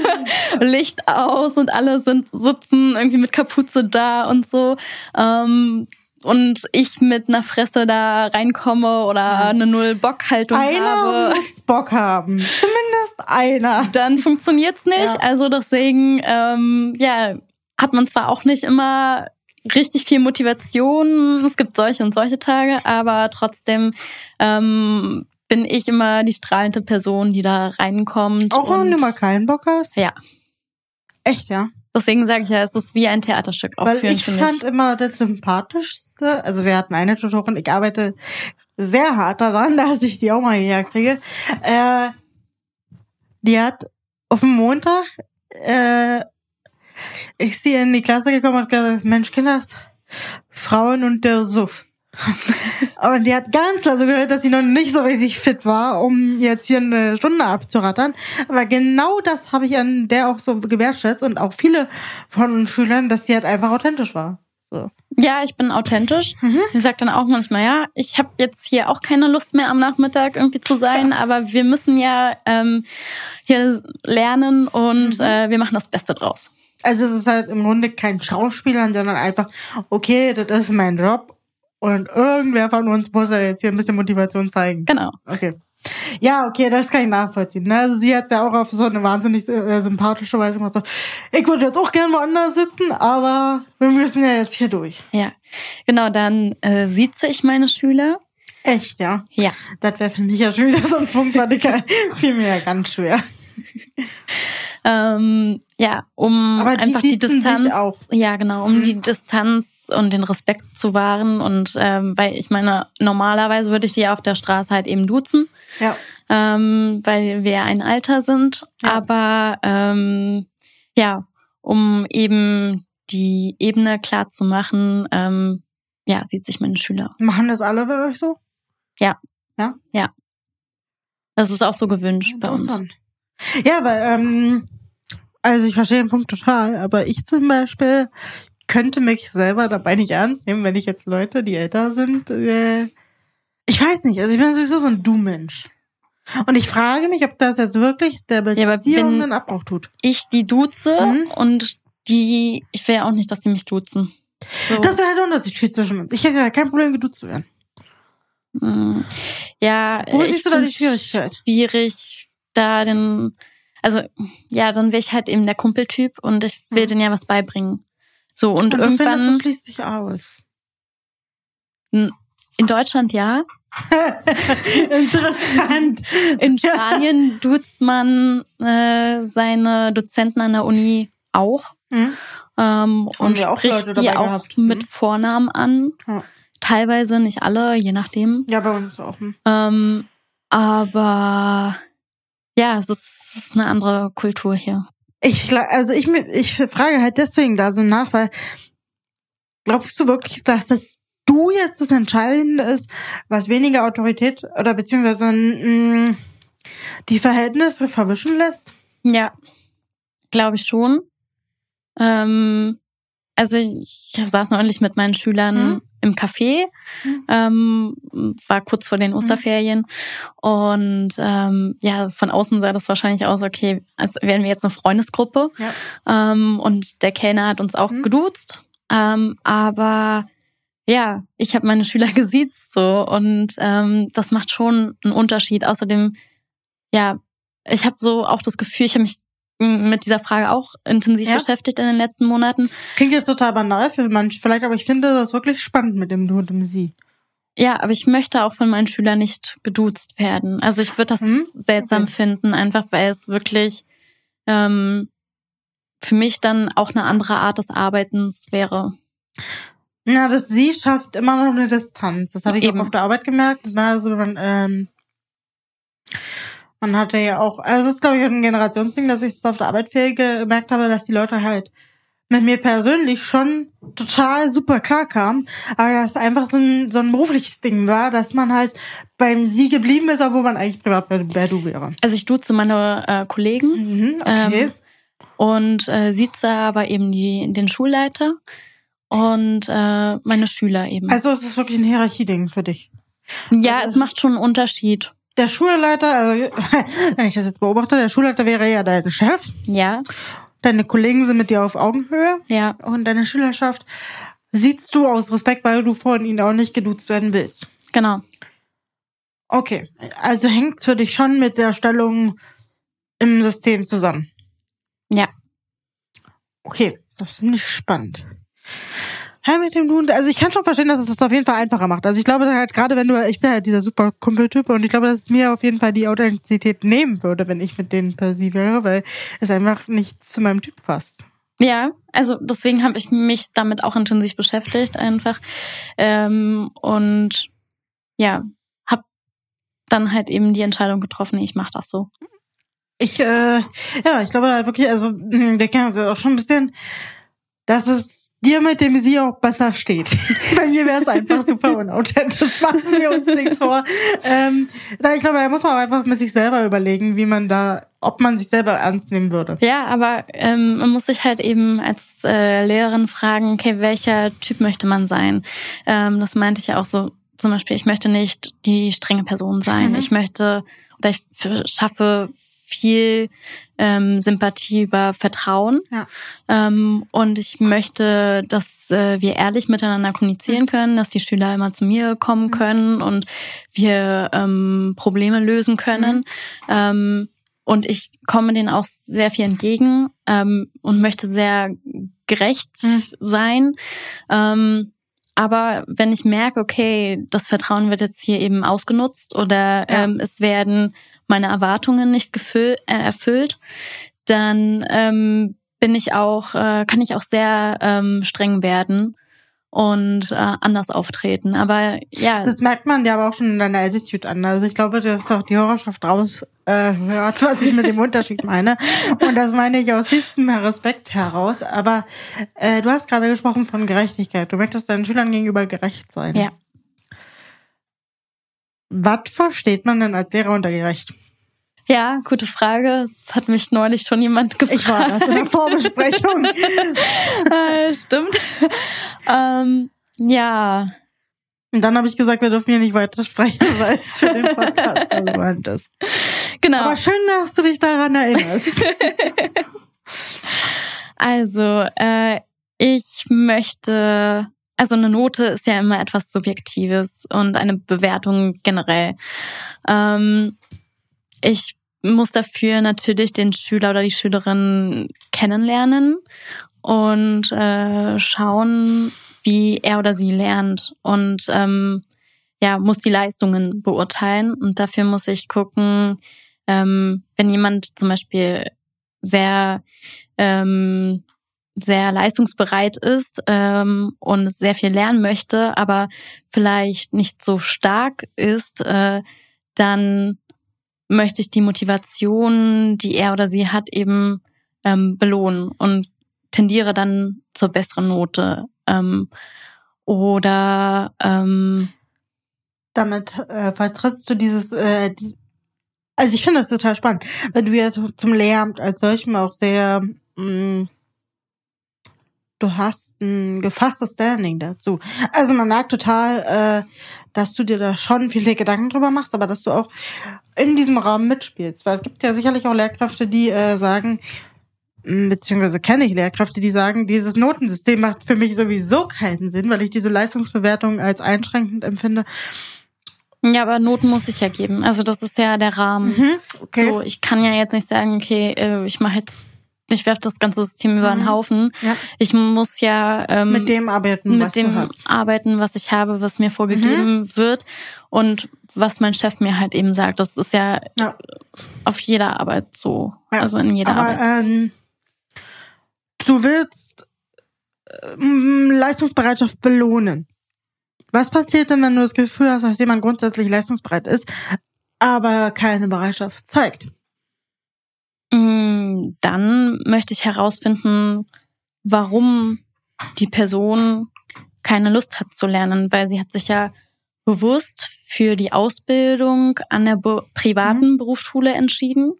Licht aus und alle sind sitzen irgendwie mit Kapuze da und so, ähm, und ich mit einer Fresse da reinkomme oder eine Null-Bock-Haltung habe. Einer muss Bock haben. Zumindest einer. Dann funktioniert's nicht. Ja. Also deswegen, ähm, ja, hat man zwar auch nicht immer richtig viel Motivation. Es gibt solche und solche Tage, aber trotzdem ähm, bin ich immer die strahlende Person, die da reinkommt. Auch wenn du mal keinen Bock hast? Ja. Echt, ja? Deswegen sage ich ja, es ist wie ein Theaterstück aufführen Weil ich fand immer das Sympathischste, also wir hatten eine Tutorin, ich arbeite sehr hart daran, dass ich die auch mal hierher kriege. Äh, die hat auf dem Montag äh, ich sie in die Klasse gekommen und gesagt, Mensch, Kinders, Frauen und der Suff. und die hat ganz klar so gehört, dass sie noch nicht so richtig fit war, um jetzt hier eine Stunde abzurattern. Aber genau das habe ich an der auch so gewertschätzt und auch viele von uns Schülern, dass sie halt einfach authentisch war. So. Ja, ich bin authentisch. Mhm. Ich sage dann auch manchmal, ja, ich habe jetzt hier auch keine Lust mehr am Nachmittag irgendwie zu sein, aber wir müssen ja ähm, hier lernen und mhm. äh, wir machen das Beste draus. Also es ist halt im Grunde kein Schauspieler, sondern einfach, okay, das ist mein Job und irgendwer von uns muss ja jetzt hier ein bisschen Motivation zeigen. Genau. Okay. Ja, okay, das kann ich nachvollziehen. Ne? Also sie hat ja auch auf so eine wahnsinnig äh, sympathische Weise gemacht. So, ich würde jetzt auch gerne woanders sitzen, aber wir müssen ja jetzt hier durch. Ja, genau. Dann äh, sieze ich meine Schüler. Echt, ja? Ja. Das wäre für mich ja schon wieder so ein Punkt, weil ich fiel mir ja ganz schwer. ähm, ja, um die einfach die Distanz, auch. ja genau, um Mhm. die Distanz und den Respekt zu wahren und ähm, weil ich meine normalerweise würde ich die auf der Straße halt eben duzen, Ja. ähm, weil wir ein Alter sind, Ja. aber ähm, ja, um eben die Ebene klar zu machen, ähm, ja, sieht sich meine Schüler. Machen das alle bei euch so? Das ist auch so gewünscht bei uns. Ja, aber ähm, also ich verstehe den Punkt total, aber ich zum Beispiel könnte mich selber dabei nicht ernst nehmen, wenn ich jetzt Leute, die älter sind, äh, ich weiß nicht, also ich bin sowieso so ein Du-Mensch. Und ich frage mich, ob das jetzt wirklich der Beziehung wenn- einen Abbruch tut. Ich die duze Mhm. und die, ich will ja auch nicht, dass die mich duzen. So. Das wäre halt der Unterschied zwischen uns. Ich hätte ja kein Problem, geduzt zu werden. Mm, Ja, Wo ich siehst du da die find's Schwierigkeit? Schwierig, da den, also ja, dann wäre ich halt eben der Kumpeltyp und ich will Mhm. denen ja was beibringen. So und, Und findest, irgendwann das schließt sich aus. in Deutschland ja, Interessant. in Spanien duzt man äh, seine Dozenten an der Uni auch Hm? ähm, und spricht die auch gehabt. mit Mhm. Vornamen an. Ja. Teilweise, nicht alle, je nachdem. Ja, bei uns auch. Hm. Ähm, aber ja, es ist, es ist eine andere Kultur hier. Ich, also ich, ich frage halt deswegen da so nach, weil glaubst du wirklich, dass das du jetzt das Entscheidende ist, was weniger Autorität oder beziehungsweise mh, die Verhältnisse verwischen lässt? Ja, glaube ich schon. Ähm, also ich, ich saß neulich mit meinen Schülern Mhm. Im Café, Mhm. ähm, war kurz vor den Osterferien und ähm, ja, von außen sah das wahrscheinlich aus, okay, als wären wir jetzt eine Freundesgruppe Ja. ähm, und der Kellner hat uns auch Mhm. geduzt, ähm, aber ja, ich habe meine Schüler gesiezt so und ähm, das macht schon einen Unterschied. Außerdem, ja, ich habe so auch das Gefühl, ich habe mich mit dieser Frage auch intensiv Ja. beschäftigt in den letzten Monaten. Klingt jetzt total banal für manche vielleicht, aber ich finde das wirklich spannend mit dem Du und dem Sie. Ja, aber ich möchte auch von meinen Schülern nicht geduzt werden. Also ich würde das Mhm. seltsam Okay. finden, einfach weil es wirklich ähm, für mich dann auch eine andere Art des Arbeitens wäre. Ja, das Sie schafft immer noch eine Distanz. Das habe ich Eben. auch auf der Arbeit gemerkt. Na, Also man, ähm, man hatte ja auch, also es ist glaube ich ein Generationsding, dass ich das auf der Arbeit gemerkt habe, dass die Leute halt mit mir persönlich schon total super klar kamen, aber dass einfach so ein, so ein berufliches Ding war, dass man halt beim Sie geblieben ist, obwohl man eigentlich privat bei, bei Du wäre. Also ich duze meine äh, Kollegen Mhm, okay. Ähm, und äh, sieze aber eben die, den Schulleiter und äh, meine Schüler eben. also es ist wirklich ein Hierarchieding für dich. ja, es macht schon einen Unterschied. Der Schulleiter, also wenn ich das jetzt beobachte, der Schulleiter wäre ja dein Chef. Ja, Deine Kollegen sind mit dir auf Augenhöhe ja. und deine Schülerschaft siehst du aus Respekt, weil du von ihnen auch nicht geduzt werden willst. Genau. Okay, also hängt für dich schon mit der Stellung im System zusammen. Ja. Okay, das finde ich spannend. Ja, mit dem und- also ich kann schon verstehen, dass es das auf jeden Fall einfacher macht. Also ich glaube halt gerade, wenn du, ich bin halt dieser super Kumpeltyp und ich glaube, dass es mir auf jeden Fall die Authentizität nehmen würde, wenn ich mit denen per sie wäre, weil es einfach nicht zu meinem Typ passt. Ja, also deswegen habe ich mich damit auch intensiv beschäftigt einfach. Ähm, und ja, habe dann halt eben die Entscheidung getroffen, ich mache das so. Ich, äh, ja, ich glaube halt wirklich, also hm, wir kennen uns ja auch schon ein bisschen, dass es dir mit dem Sie auch besser steht. Bei mir wäre es einfach super unauthentisch, machen wir uns nichts vor. Ähm, da, ich glaube, da muss man auch einfach mit sich selber überlegen, wie man da, ob man sich selber ernst nehmen würde. Ja, aber ähm, man muss sich halt eben als äh, Lehrerin fragen, okay, welcher Typ möchte man sein? Ähm, das meinte ich ja auch so. Zum Beispiel, ich möchte nicht die strenge Person sein. Mhm. Ich möchte oder ich schaffe viel ähm, Sympathie über Vertrauen. Ja. Ähm, und ich möchte, dass äh, wir ehrlich miteinander kommunizieren können, dass die Schüler immer zu mir kommen können und wir ähm, Probleme lösen können. Ähm, und ich komme denen auch sehr viel entgegen ähm, und möchte sehr gerecht Mhm. sein. Ähm, aber wenn ich merke, okay, das Vertrauen wird jetzt hier eben ausgenutzt oder Ja. ähm, es werden meine Erwartungen nicht gefüll, äh, erfüllt, dann ähm, bin ich auch, äh, kann ich auch sehr ähm, streng werden und äh, anders auftreten. Aber ja. Das merkt man ja aber auch schon in deiner Attitude an. Also ich glaube, dass auch die Hörerschaft raus äh, hört, was ich mit dem Unterschied meine. Und das meine ich aus diesem Respekt heraus. Aber äh, du hast gerade gesprochen von Gerechtigkeit. Du möchtest deinen Schülern gegenüber gerecht sein. Ja. Was versteht man denn als Lehrer unter gerecht? Ja, gute Frage. Das hat mich neulich schon jemand gefragt. Ich war das in der Vorbesprechung. äh, stimmt. ähm, ja. Und dann habe ich gesagt, wir dürfen hier nicht weiter sprechen, weil es für den Podcast relevant ist. Genau. Aber schön, dass du dich daran erinnerst. also, äh, ich möchte, also eine Note ist ja immer etwas Subjektives und eine Bewertung generell. Ähm, ich muss dafür natürlich den Schüler oder die Schülerin kennenlernen und äh, schauen, wie er oder sie lernt. Und ähm, ja muss die Leistungen beurteilen. Und dafür muss ich gucken, ähm, wenn jemand zum Beispiel sehr ähm, sehr leistungsbereit ist ähm, und sehr viel lernen möchte, aber vielleicht nicht so stark ist, äh, dann möchte ich die Motivation, die er oder sie hat, eben ähm, belohnen und tendiere dann zur besseren Note. Ähm, oder ähm, damit äh, vertrittst du dieses, äh, die, also ich finde das total spannend, weil du ja zum Lehramt als solchem auch sehr mh, mm, du hast ein gefasstes Standing dazu. Also man merkt total, äh, dass du dir da schon viele Gedanken drüber machst, aber dass du auch in diesem Rahmen mitspielst. Weil es gibt ja sicherlich auch Lehrkräfte, die äh, sagen, beziehungsweise kenne ich Lehrkräfte, die sagen, dieses Notensystem macht für mich sowieso keinen Sinn, weil ich diese Leistungsbewertung als einschränkend empfinde. Ja, aber Noten muss ich ja geben. Also das ist ja der Rahmen. Mhm, okay. So, ich kann ja jetzt nicht sagen, okay, äh, ich mache jetzt ich werfe das ganze System über den mhm. Haufen. Ja. Ich muss ja ähm, mit dem arbeiten, mit dem arbeiten, was ich habe, was mir vorgegeben mhm. wird und was mein Chef mir halt eben sagt. Das ist ja, ja. auf jeder Arbeit so, ja. also in jeder Aber, Arbeit. Ähm, du willst ähm, Leistungsbereitschaft belohnen. Was passiert denn, wenn du das Gefühl hast, dass jemand grundsätzlich leistungsbereit ist, aber keine Bereitschaft zeigt? Mm, dann möchte ich herausfinden, warum die Person keine Lust hat zu lernen, weil sie hat sich ja bewusst für die Ausbildung an der privaten mhm. Berufsschule entschieden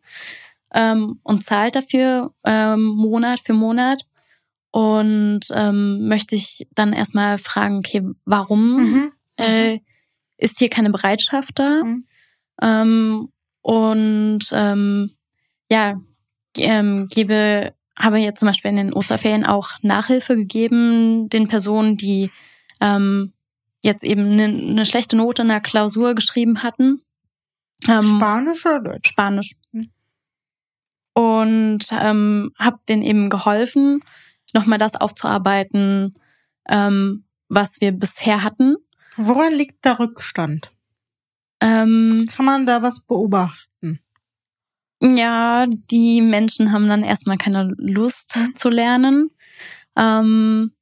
ähm, und zahlt dafür ähm, Monat für Monat. Und ähm, möchte ich dann erstmal fragen, okay, warum mhm. äh, ist hier keine Bereitschaft da? Mhm. Ähm, und ähm, ja, ähm, gebe, habe jetzt zum Beispiel in den Osterferien auch Nachhilfe gegeben den Personen, die ähm, jetzt eben eine, eine schlechte Note in der Klausur geschrieben hatten. Ähm, Spanisch oder Deutsch? Spanisch. Hm. Und ähm, habe denen eben geholfen, nochmal das aufzuarbeiten, ähm, was wir bisher hatten. Woran liegt der Rückstand? Ähm, Kann man da was beobachten? Ja, die Menschen haben dann erstmal keine Lust mhm. zu lernen. Ähm,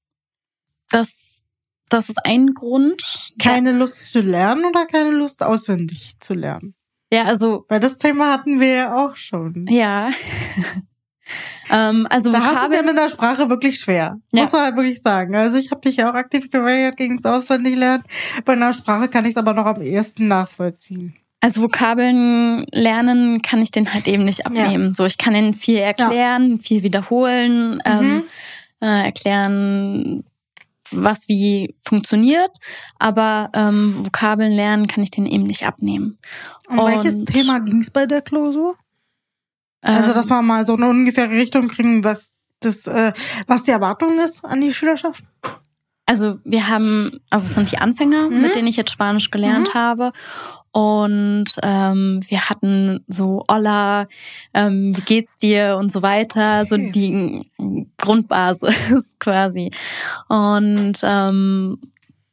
das, das ist ein Grund. Keine ja. Lust zu lernen oder keine Lust auswendig zu lernen? Ja, also. Weil das Thema hatten wir ja auch schon. Ja. ähm, also da hast du es ja mit der Sprache wirklich schwer. Ja. Muss man halt wirklich sagen. Also ich habe dich ja auch aktiv geweigert gegen das Auswendiglernen. Bei einer Sprache kann ich es aber noch am ehesten nachvollziehen. Also Vokabeln lernen kann ich den halt eben nicht abnehmen. Ja. So, ich kann den viel erklären, ja. viel wiederholen, mhm. ähm, äh, erklären, was wie funktioniert, aber ähm, Vokabeln lernen kann ich den eben nicht abnehmen. Und welches Thema ging es bei der Klausur? Ähm, also, dass wir mal so eine ungefähre Richtung kriegen, was das, äh, was die Erwartung ist an die Schülerschaft? Also wir haben, also es sind die Anfänger, mhm. mit denen ich jetzt Spanisch gelernt mhm. habe. Und ähm, wir hatten so Olla, ähm, wie geht's dir und so weiter, okay. so die Grundbasis quasi. Und ähm,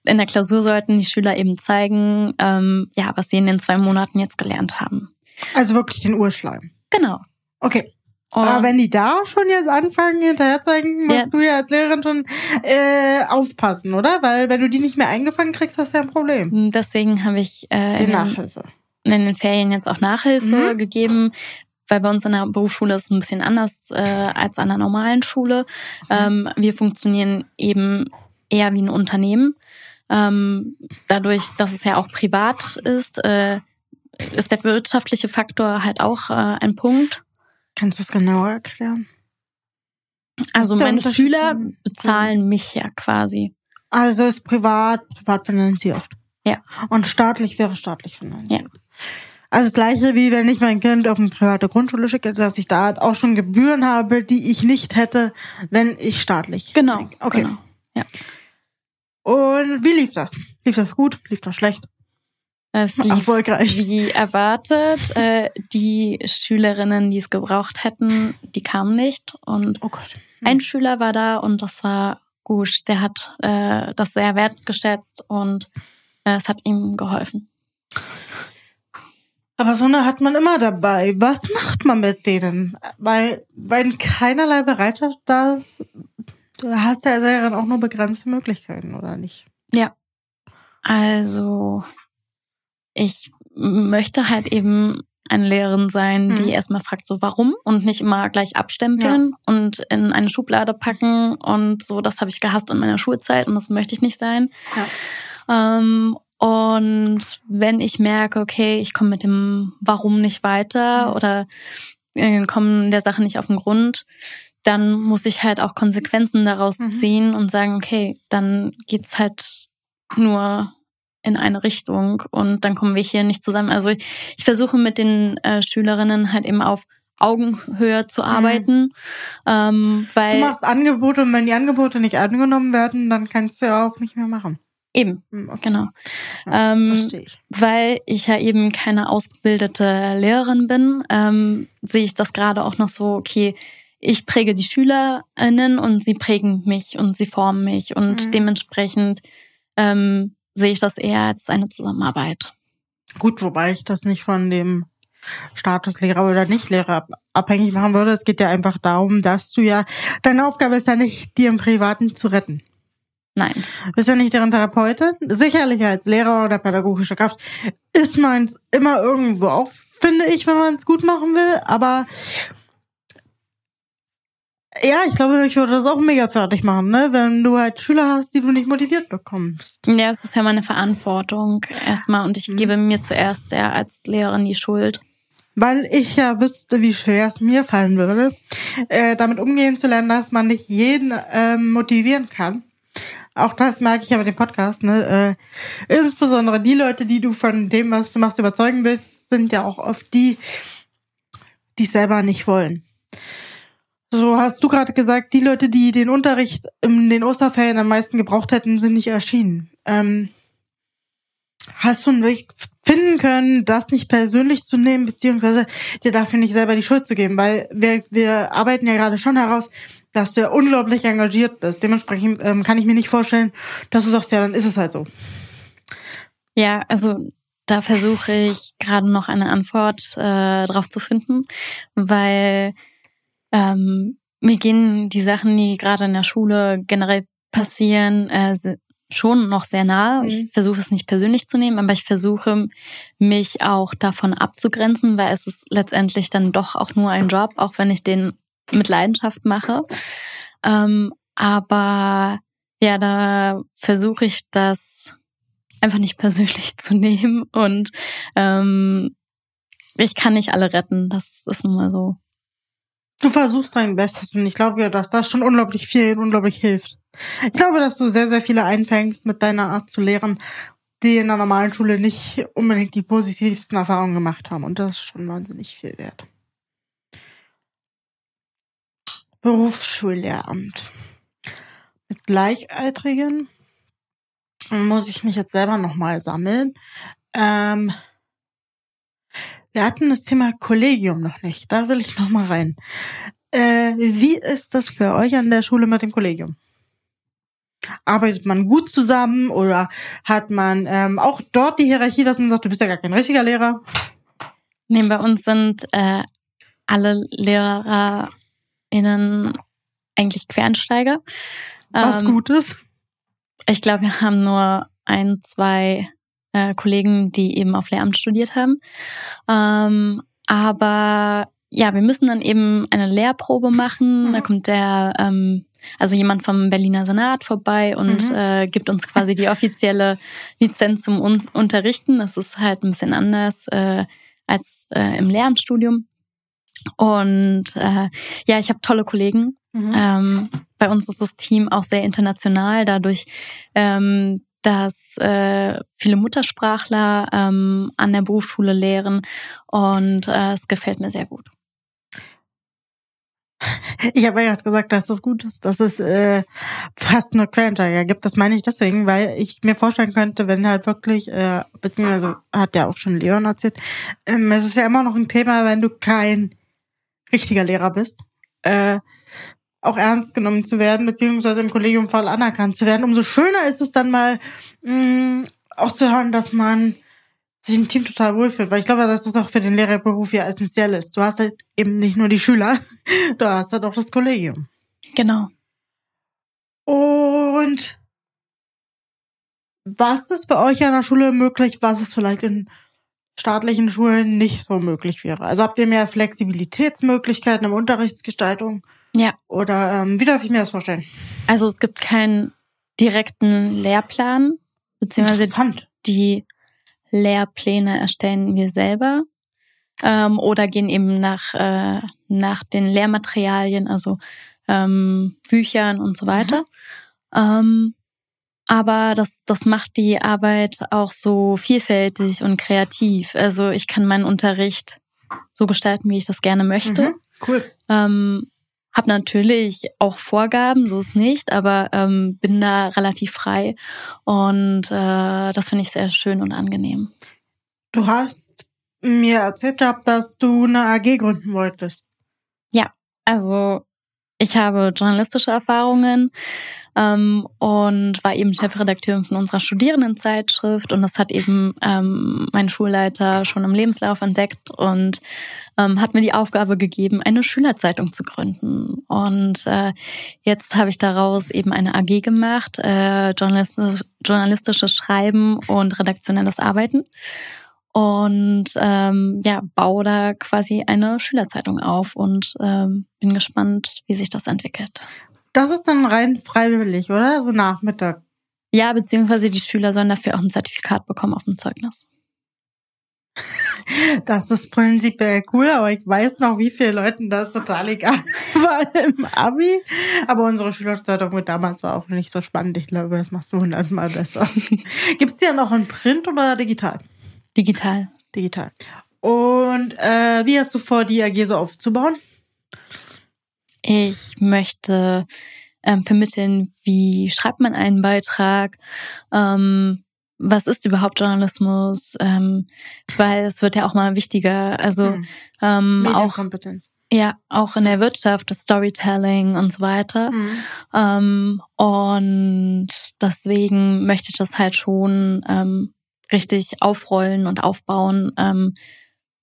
in der Klausur sollten die Schüler eben zeigen, ähm, ja, was sie in den zwei Monaten jetzt gelernt haben. Also wirklich den Urschleim. Genau. Okay. Aber wenn die da schon jetzt anfangen, hinterher zu hängen, musst ja. du ja als Lehrerin schon äh, aufpassen, oder? Weil wenn du die nicht mehr eingefangen kriegst, hast du ja ein Problem. Hm, deswegen habe ich äh, in, Nachhilfe. Den, in den Ferien jetzt auch Nachhilfe mhm. gegeben, weil bei uns in der Berufsschule ist es ein bisschen anders äh, als an der normalen Schule. Mhm. Ähm, wir funktionieren eben eher wie ein Unternehmen. Ähm, dadurch, dass es ja auch privat ist, äh, ist der wirtschaftliche Faktor halt auch äh, ein Punkt. Kannst du es genauer erklären? Also meine Schüler bezahlen mich ja quasi. Also ist privat, privat finanziert. Ja. Und staatlich wäre staatlich finanziert. Ja. Also das gleiche wie wenn ich mein Kind auf eine private Grundschule schicke, dass ich da auch schon Gebühren habe, die ich nicht hätte, wenn ich staatlich. Genau. Okay. Genau. Ja. Und wie lief das? Lief das gut? Lief das schlecht? Es lief Erfolgreich. wie erwartet. Äh, die Schülerinnen, die es gebraucht hätten, die kamen nicht. Und oh Gott. Hm. ein Schüler war da und das war gut. Der hat äh, das sehr wertgeschätzt und äh, es hat ihm geholfen. Aber so eine hat man immer dabei. Was macht man mit denen? Weil, wenn keinerlei Bereitschaft da ist, du hast ja dann auch nur begrenzte Möglichkeiten, oder nicht? Ja. Also, ich möchte halt eben eine Lehrerin sein, die mhm. erstmal fragt, so warum und nicht immer gleich abstempeln ja. und in eine Schublade packen und so, das habe ich gehasst in meiner Schulzeit und das möchte ich nicht sein. Ja. Ähm, und wenn ich merke, okay, ich komme mit dem Warum nicht weiter mhm. oder äh, komme der Sache nicht auf den Grund, dann muss ich halt auch Konsequenzen daraus mhm. ziehen und sagen, okay, dann geht's halt nur in eine Richtung und dann kommen wir hier nicht zusammen. Also ich, ich versuche mit den äh, Schülerinnen halt eben auf Augenhöhe zu mhm. arbeiten, mhm. ähm, weil du machst Angebote und wenn die Angebote nicht angenommen werden, dann kannst du ja auch nicht mehr machen. Eben, hm, okay. genau. Ja, ähm, ich. Weil ich ja eben keine ausgebildete Lehrerin bin, ähm, sehe ich das gerade auch noch so, okay, ich präge die SchülerInnen und sie prägen mich und sie formen mich und mhm. dementsprechend ähm, sehe ich das eher als eine Zusammenarbeit. Gut, wobei ich das nicht von dem Status Lehrer oder Nicht-Lehrer abhängig machen würde. Es geht ja einfach darum, dass du ja, deine Aufgabe ist ja nicht, dir im Privaten zu retten. Nein. Du bist ja nicht deren Therapeutin. Sicherlich als Lehrer oder pädagogische Kraft ist man immer irgendwo auf, finde ich, wenn man es gut machen will. Aber ja, ich glaube, ich würde das auch mega fertig machen, ne? Wenn du halt Schüler hast, die du nicht motiviert bekommst. Ja, es ist ja meine Verantwortung erstmal und ich mhm. gebe mir zuerst ja als Lehrerin die Schuld. Weil ich ja wüsste, wie schwer es mir fallen würde, äh, damit umgehen zu lernen, dass man nicht jeden ähm, motivieren kann. Auch das merke ich ja bei dem Podcast, ne? Äh, insbesondere die Leute, die du von dem, was du machst, überzeugen willst, sind ja auch oft die, die es selber nicht wollen. So hast du gerade gesagt, die Leute, die den Unterricht in den Osterferien am meisten gebraucht hätten, sind nicht erschienen. Ähm, hast du einen Weg finden können, das nicht persönlich zu nehmen, beziehungsweise dir dafür nicht selber die Schuld zu geben? Weil wir, wir arbeiten ja gerade schon heraus, dass du ja unglaublich engagiert bist. Dementsprechend ähm, kann ich mir nicht vorstellen, dass du sagst, ja, dann ist es halt so. Ja, also da versuche ich gerade noch eine Antwort äh, drauf zu finden, weil ähm, mir gehen die Sachen, die gerade in der Schule generell passieren, äh, schon noch sehr nahe. Mhm. Ich versuche es nicht persönlich zu nehmen, aber ich versuche mich auch davon abzugrenzen, weil es ist letztendlich dann doch auch nur ein Job, auch wenn ich den mit Leidenschaft mache. Ähm, aber ja, da versuche ich das einfach nicht persönlich zu nehmen und ähm, ich kann nicht alle retten. Das ist nun mal so. Du versuchst dein Bestes und ich glaube, dass das schon unglaublich viel und unglaublich hilft. Ich glaube, dass du sehr, sehr viele einfängst mit deiner Art zu lehren, die in der normalen Schule nicht unbedingt die positivsten Erfahrungen gemacht haben. Und das ist schon wahnsinnig viel wert. Berufsschullehramt. Mit Gleichaltrigen muss ich mich jetzt selber nochmal sammeln. Ähm, wir hatten das Thema Kollegium noch nicht. Da will ich noch mal rein. Äh, wie ist das für euch an der Schule mit dem Kollegium? Arbeitet man gut zusammen oder hat man ähm, auch dort die Hierarchie, dass man sagt, du bist ja gar kein richtiger Lehrer? Nee, bei uns sind äh, alle LehrerInnen eigentlich Quernsteiger. Was ähm, gut ist. Ich glaube, wir haben nur ein, zwei äh, Kollegen, die eben auf Lehramt studiert haben. Ähm, aber ja, wir müssen dann eben eine Lehrprobe machen. Mhm. Da kommt der, ähm, also jemand vom Berliner Senat vorbei und mhm. äh, gibt uns quasi die offizielle Lizenz zum Un Unterrichten. Das ist halt ein bisschen anders äh, als äh, im Lehramtsstudium. Und äh, ja, ich habe tolle Kollegen. Mhm. Ähm, bei uns ist das Team auch sehr international, dadurch, ähm, dass äh, viele Muttersprachler ähm, an der Berufsschule lehren und äh, es gefällt mir sehr gut. Ich habe ja gesagt, dass das gut ist, dass es äh, fast nur Quereinsteiger gibt. Das meine ich deswegen, weil ich mir vorstellen könnte, wenn halt wirklich, äh, beziehungsweise hat ja auch schon Leon erzählt, ähm, es ist ja immer noch ein Thema, wenn du kein richtiger Lehrer bist, äh, auch ernst genommen zu werden, beziehungsweise im Kollegium voll anerkannt zu werden. Umso schöner ist es dann mal mh, mm, auch zu hören, dass man sich im Team total wohlfühlt, weil ich glaube, dass das auch für den Lehrerberuf ja essentiell ist. Du hast halt eben nicht nur die Schüler, du hast halt auch das Kollegium. Genau. Und was ist bei euch an der Schule möglich, was ist vielleicht in staatlichen Schulen nicht so möglich wäre? Also habt ihr mehr Flexibilitätsmöglichkeiten im Unterrichtsgestaltung? Ja. Oder ähm, wie darf ich mir das vorstellen? Also es gibt keinen direkten Lehrplan, beziehungsweise die Lehrpläne erstellen wir selber ähm, oder gehen eben nach, äh, nach den Lehrmaterialien, also ähm, Büchern und so weiter. Mhm. Ähm, aber das, das macht die Arbeit auch so vielfältig und kreativ. Also ich kann meinen Unterricht so gestalten, wie ich das gerne möchte. Mhm, cool. Ähm, hab natürlich auch Vorgaben, so ist nicht, aber ähm, bin da relativ frei und äh, das finde ich sehr schön und angenehm. Du hast mir erzählt gehabt, dass du eine AG gründen wolltest. Ja, also ich habe journalistische Erfahrungen ähm, und war eben Chefredakteurin von unserer Studierendenzeitschrift und das hat eben ähm, mein Schulleiter schon im Lebenslauf entdeckt und ähm, hat mir die Aufgabe gegeben, eine Schülerzeitung zu gründen. Und äh, jetzt habe ich daraus eben eine AG gemacht, äh, journalistisch, journalistisches Schreiben und redaktionelles Arbeiten und ähm, ja, baue da quasi eine Schülerzeitung auf und ähm, bin gespannt, wie sich das entwickelt. Das ist dann rein freiwillig, oder? So Nachmittag. Ja, beziehungsweise die Schüler sollen dafür auch ein Zertifikat bekommen auf dem Zeugnis. Das ist prinzipiell cool, aber ich weiß noch, wie viele Leuten das total egal war im Abi. Aber unsere Schülerzeitung mit damals war auch nicht so spannend. Ich glaube, das machst du hundertmal besser. Gibt es die ja noch in Print oder digital? Digital. Digital. Und äh, wie hast du vor, die AG so aufzubauen? Ich möchte ähm, vermitteln, wie schreibt man einen Beitrag, ähm, was ist überhaupt Journalismus, ähm, weil es wird ja auch mal wichtiger. Also hm. ähm, auch ja auch in der Wirtschaft, das Storytelling und so weiter. Mhm. Ähm, und deswegen möchte ich das halt schon ähm, richtig aufrollen und aufbauen, ähm,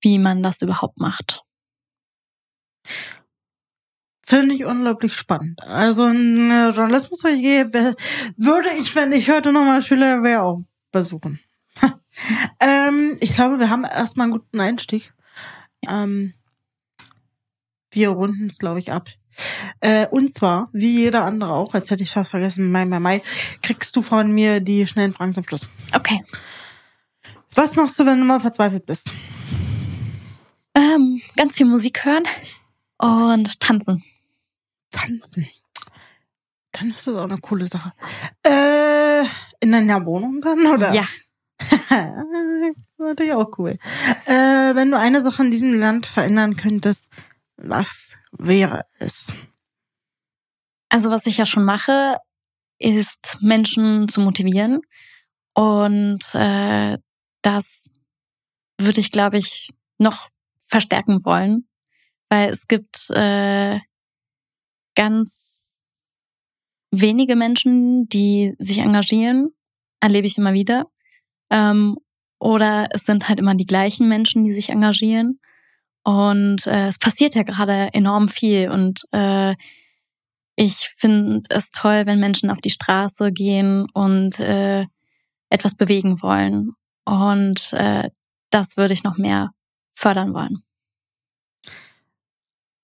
wie man das überhaupt macht. Finde ich unglaublich spannend. Also ein Journalismus, ich gehe, würde ich, wenn ich heute nochmal Schüler wäre, auch besuchen. ähm, ich glaube, wir haben erstmal einen guten Einstieg. Ähm, wir runden es, glaube ich, ab. Äh, und zwar, wie jeder andere auch, als hätte ich fast vergessen, Mai, Mai, Mai, kriegst du von mir die schnellen Fragen zum Schluss. Okay. Was machst du, wenn du mal verzweifelt bist? Ähm, ganz viel Musik hören und tanzen. Tanzen. Dann ist das auch eine coole Sache. Äh, in deiner Wohnung dann, oder? Ja. natürlich auch cool. Äh, wenn du eine Sache in diesem Land verändern könntest, was wäre es? Also was ich ja schon mache, ist Menschen zu motivieren und äh, das würde ich, glaube ich, noch verstärken wollen, weil es gibt äh, ganz wenige Menschen, die sich engagieren, erlebe ich immer wieder. Ähm, oder es sind halt immer die gleichen Menschen, die sich engagieren. Und äh, es passiert ja gerade enorm viel. Und äh, ich finde es toll, wenn Menschen auf die Straße gehen und äh, etwas bewegen wollen. Und äh, das würde ich noch mehr fördern wollen.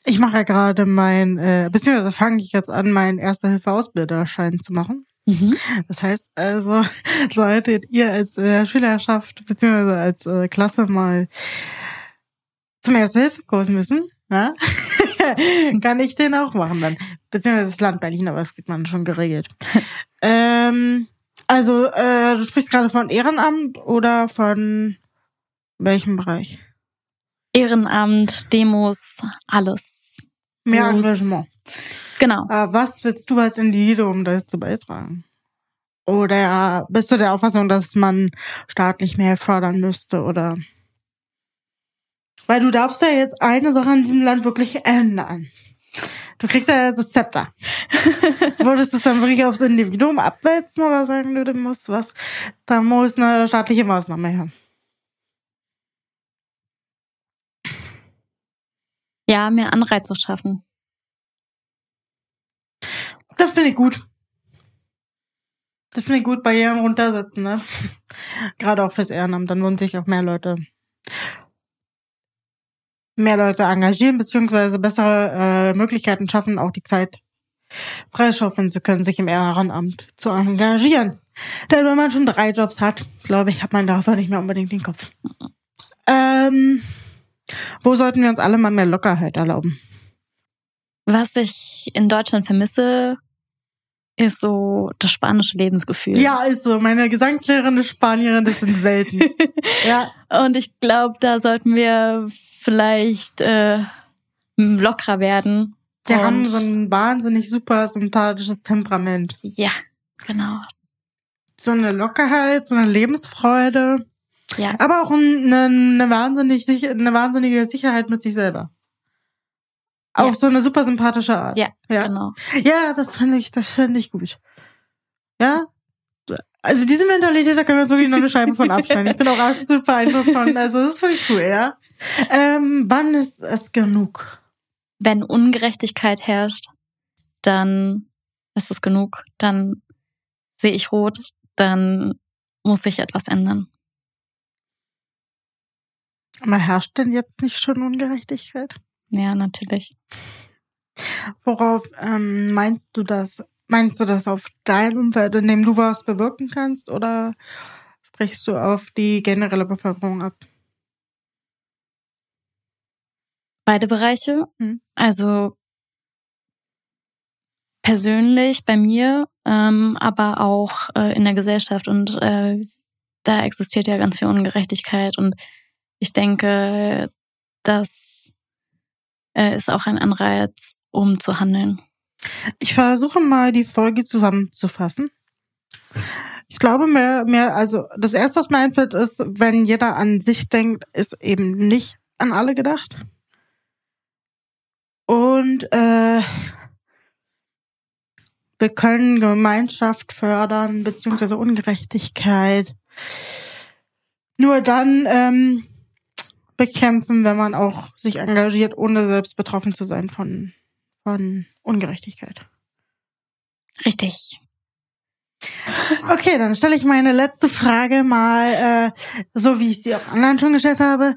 Ich mache ja gerade mein, äh, beziehungsweise fange ich jetzt an, meinen Erste-Hilfe-Ausbilderschein zu machen. Mhm. Das heißt also, solltet ihr als äh, Schülerschaft beziehungsweise als äh, Klasse mal zum Erste-Hilfe-Kurs müssen, ja? kann ich den auch machen dann. Beziehungsweise das Land Berlin, aber das kriegt man schon geregelt. ähm, also, äh, du sprichst gerade von Ehrenamt oder von welchem Bereich? Ehrenamt, Demos, alles. Mehr so, Engagement. Genau. Äh, was willst du als Individuum dazu beitragen? Oder bist du der Auffassung, dass man staatlich mehr fördern müsste oder? Weil du darfst ja jetzt eine Sache in diesem Land wirklich ändern. Du kriegst ja das Zepter. Würdest du es dann wirklich aufs Individuum abwälzen oder sagen du, du musst was, da muss eine staatliche Maßnahme her? Ja, mehr Anreize schaffen. Das finde ich gut. Das finde ich gut, Barrieren runtersetzen, ne? Gerade auch fürs Ehrenamt, dann würden sich auch mehr Leute mehr Leute engagieren, beziehungsweise bessere äh, Möglichkeiten schaffen, auch die Zeit freischaufeln zu können, sich im Ehrenamt zu engagieren. Denn wenn man schon drei Jobs hat, glaube ich, hat man dafür nicht mehr unbedingt den Kopf. Ähm, wo sollten wir uns alle mal mehr Lockerheit erlauben? Was ich in Deutschland vermisse, ist so das spanische Lebensgefühl. Ja, ist so. Meine Gesangslehrerin ist Spanierin, das sind selten. ja. Und ich glaube, da sollten wir vielleicht äh, lockerer werden. Die haben so ein wahnsinnig super sympathisches Temperament. Ja, genau. So eine Lockerheit, so eine Lebensfreude. Ja. Aber auch eine, eine, wahnsinnig, eine wahnsinnige Sicherheit mit sich selber. Auf ja. so eine super sympathische Art. Ja, ja. genau. Ja, das finde ich, das ich gut. Ja. Also diese Mentalität, da können wir uns wirklich noch eine Scheibe von abschneiden. Ich bin auch absolut beeindruckt von. Also das ist wirklich cool, ja. Ähm, wann ist es genug? Wenn Ungerechtigkeit herrscht, dann ist es genug. Dann sehe ich rot, dann muss sich etwas ändern. Aber herrscht denn jetzt nicht schon Ungerechtigkeit? Ja, natürlich. Worauf ähm, meinst du das? Meinst du das auf dein Umfeld, in dem du was bewirken kannst, oder sprichst du auf die generelle Bevölkerung ab? Beide Bereiche. Hm. Also persönlich bei mir, ähm, aber auch äh, in der Gesellschaft. Und äh, da existiert ja ganz viel Ungerechtigkeit. Und ich denke, das äh, ist auch ein Anreiz, um zu handeln. Ich versuche mal die Folge zusammenzufassen. Ich glaube mehr, mehr, also das erste, was mir einfällt, ist, wenn jeder an sich denkt, ist eben nicht an alle gedacht. Und äh, wir können Gemeinschaft fördern, beziehungsweise Ungerechtigkeit. Nur dann ähm, bekämpfen, wenn man auch sich engagiert, ohne selbst betroffen zu sein von, von Ungerechtigkeit. Richtig. Okay, dann stelle ich meine letzte Frage mal, äh, so wie ich sie auch anderen schon gestellt habe.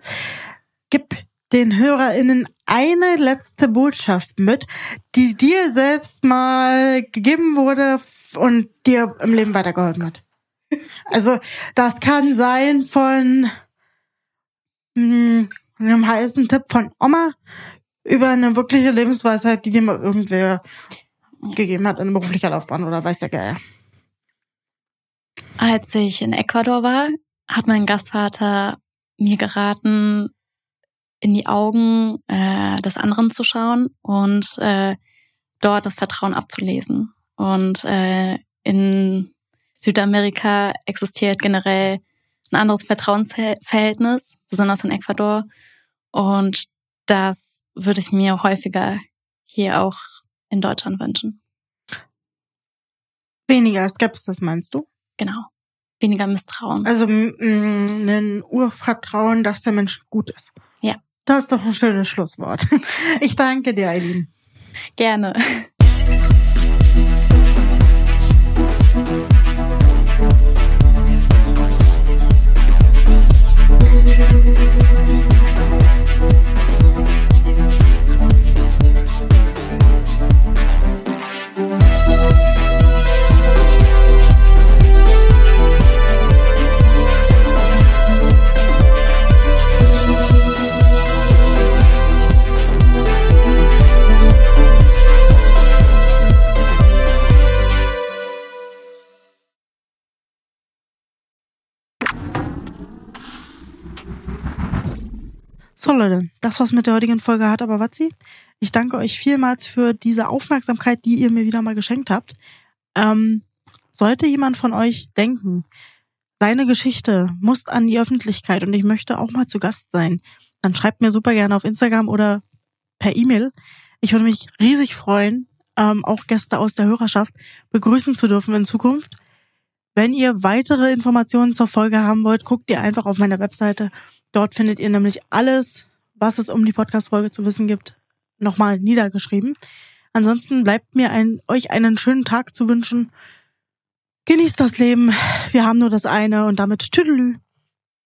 Gib den HörerInnen eine letzte Botschaft mit, die dir selbst mal gegeben wurde und dir im Leben weitergeholfen hat. Also, das kann sein von mh, einem heißen Tipp von Oma über eine wirkliche Lebensweisheit, die dir mal irgendwer gegeben hat in beruflicher Laufbahn oder weiß der Geier. Als ich in Ecuador war, hat mein Gastvater mir geraten, in die Augen äh, des anderen zu schauen und äh, dort das Vertrauen abzulesen. Und äh, in Südamerika existiert generell ein anderes Vertrauensverhältnis, besonders in Ecuador. Und das würde ich mir häufiger hier auch in Deutschland wünschen. Weniger Skepsis, meinst du? Genau. Weniger Misstrauen. Also ein Urvertrauen, dass der Mensch gut ist. Ja. Das ist doch ein schönes Schlusswort. Ich danke dir, Eileen. Gerne. So Leute, das war's mit der heutigen Folge hat aber Watzi. Ich danke euch vielmals für diese Aufmerksamkeit, die ihr mir wieder mal geschenkt habt. Ähm, sollte jemand von euch denken, seine Geschichte muss an die Öffentlichkeit und ich möchte auch mal zu Gast sein, dann schreibt mir super gerne auf Instagram oder per E-Mail. Ich würde mich riesig freuen, ähm, auch Gäste aus der Hörerschaft begrüßen zu dürfen in Zukunft. Wenn ihr weitere Informationen zur Folge haben wollt, guckt ihr einfach auf meiner Webseite Dort findet ihr nämlich alles, was es um die Podcast-Folge zu wissen gibt, nochmal niedergeschrieben. Ansonsten bleibt mir ein, euch einen schönen Tag zu wünschen. Genießt das Leben. Wir haben nur das eine und damit Tüdelü.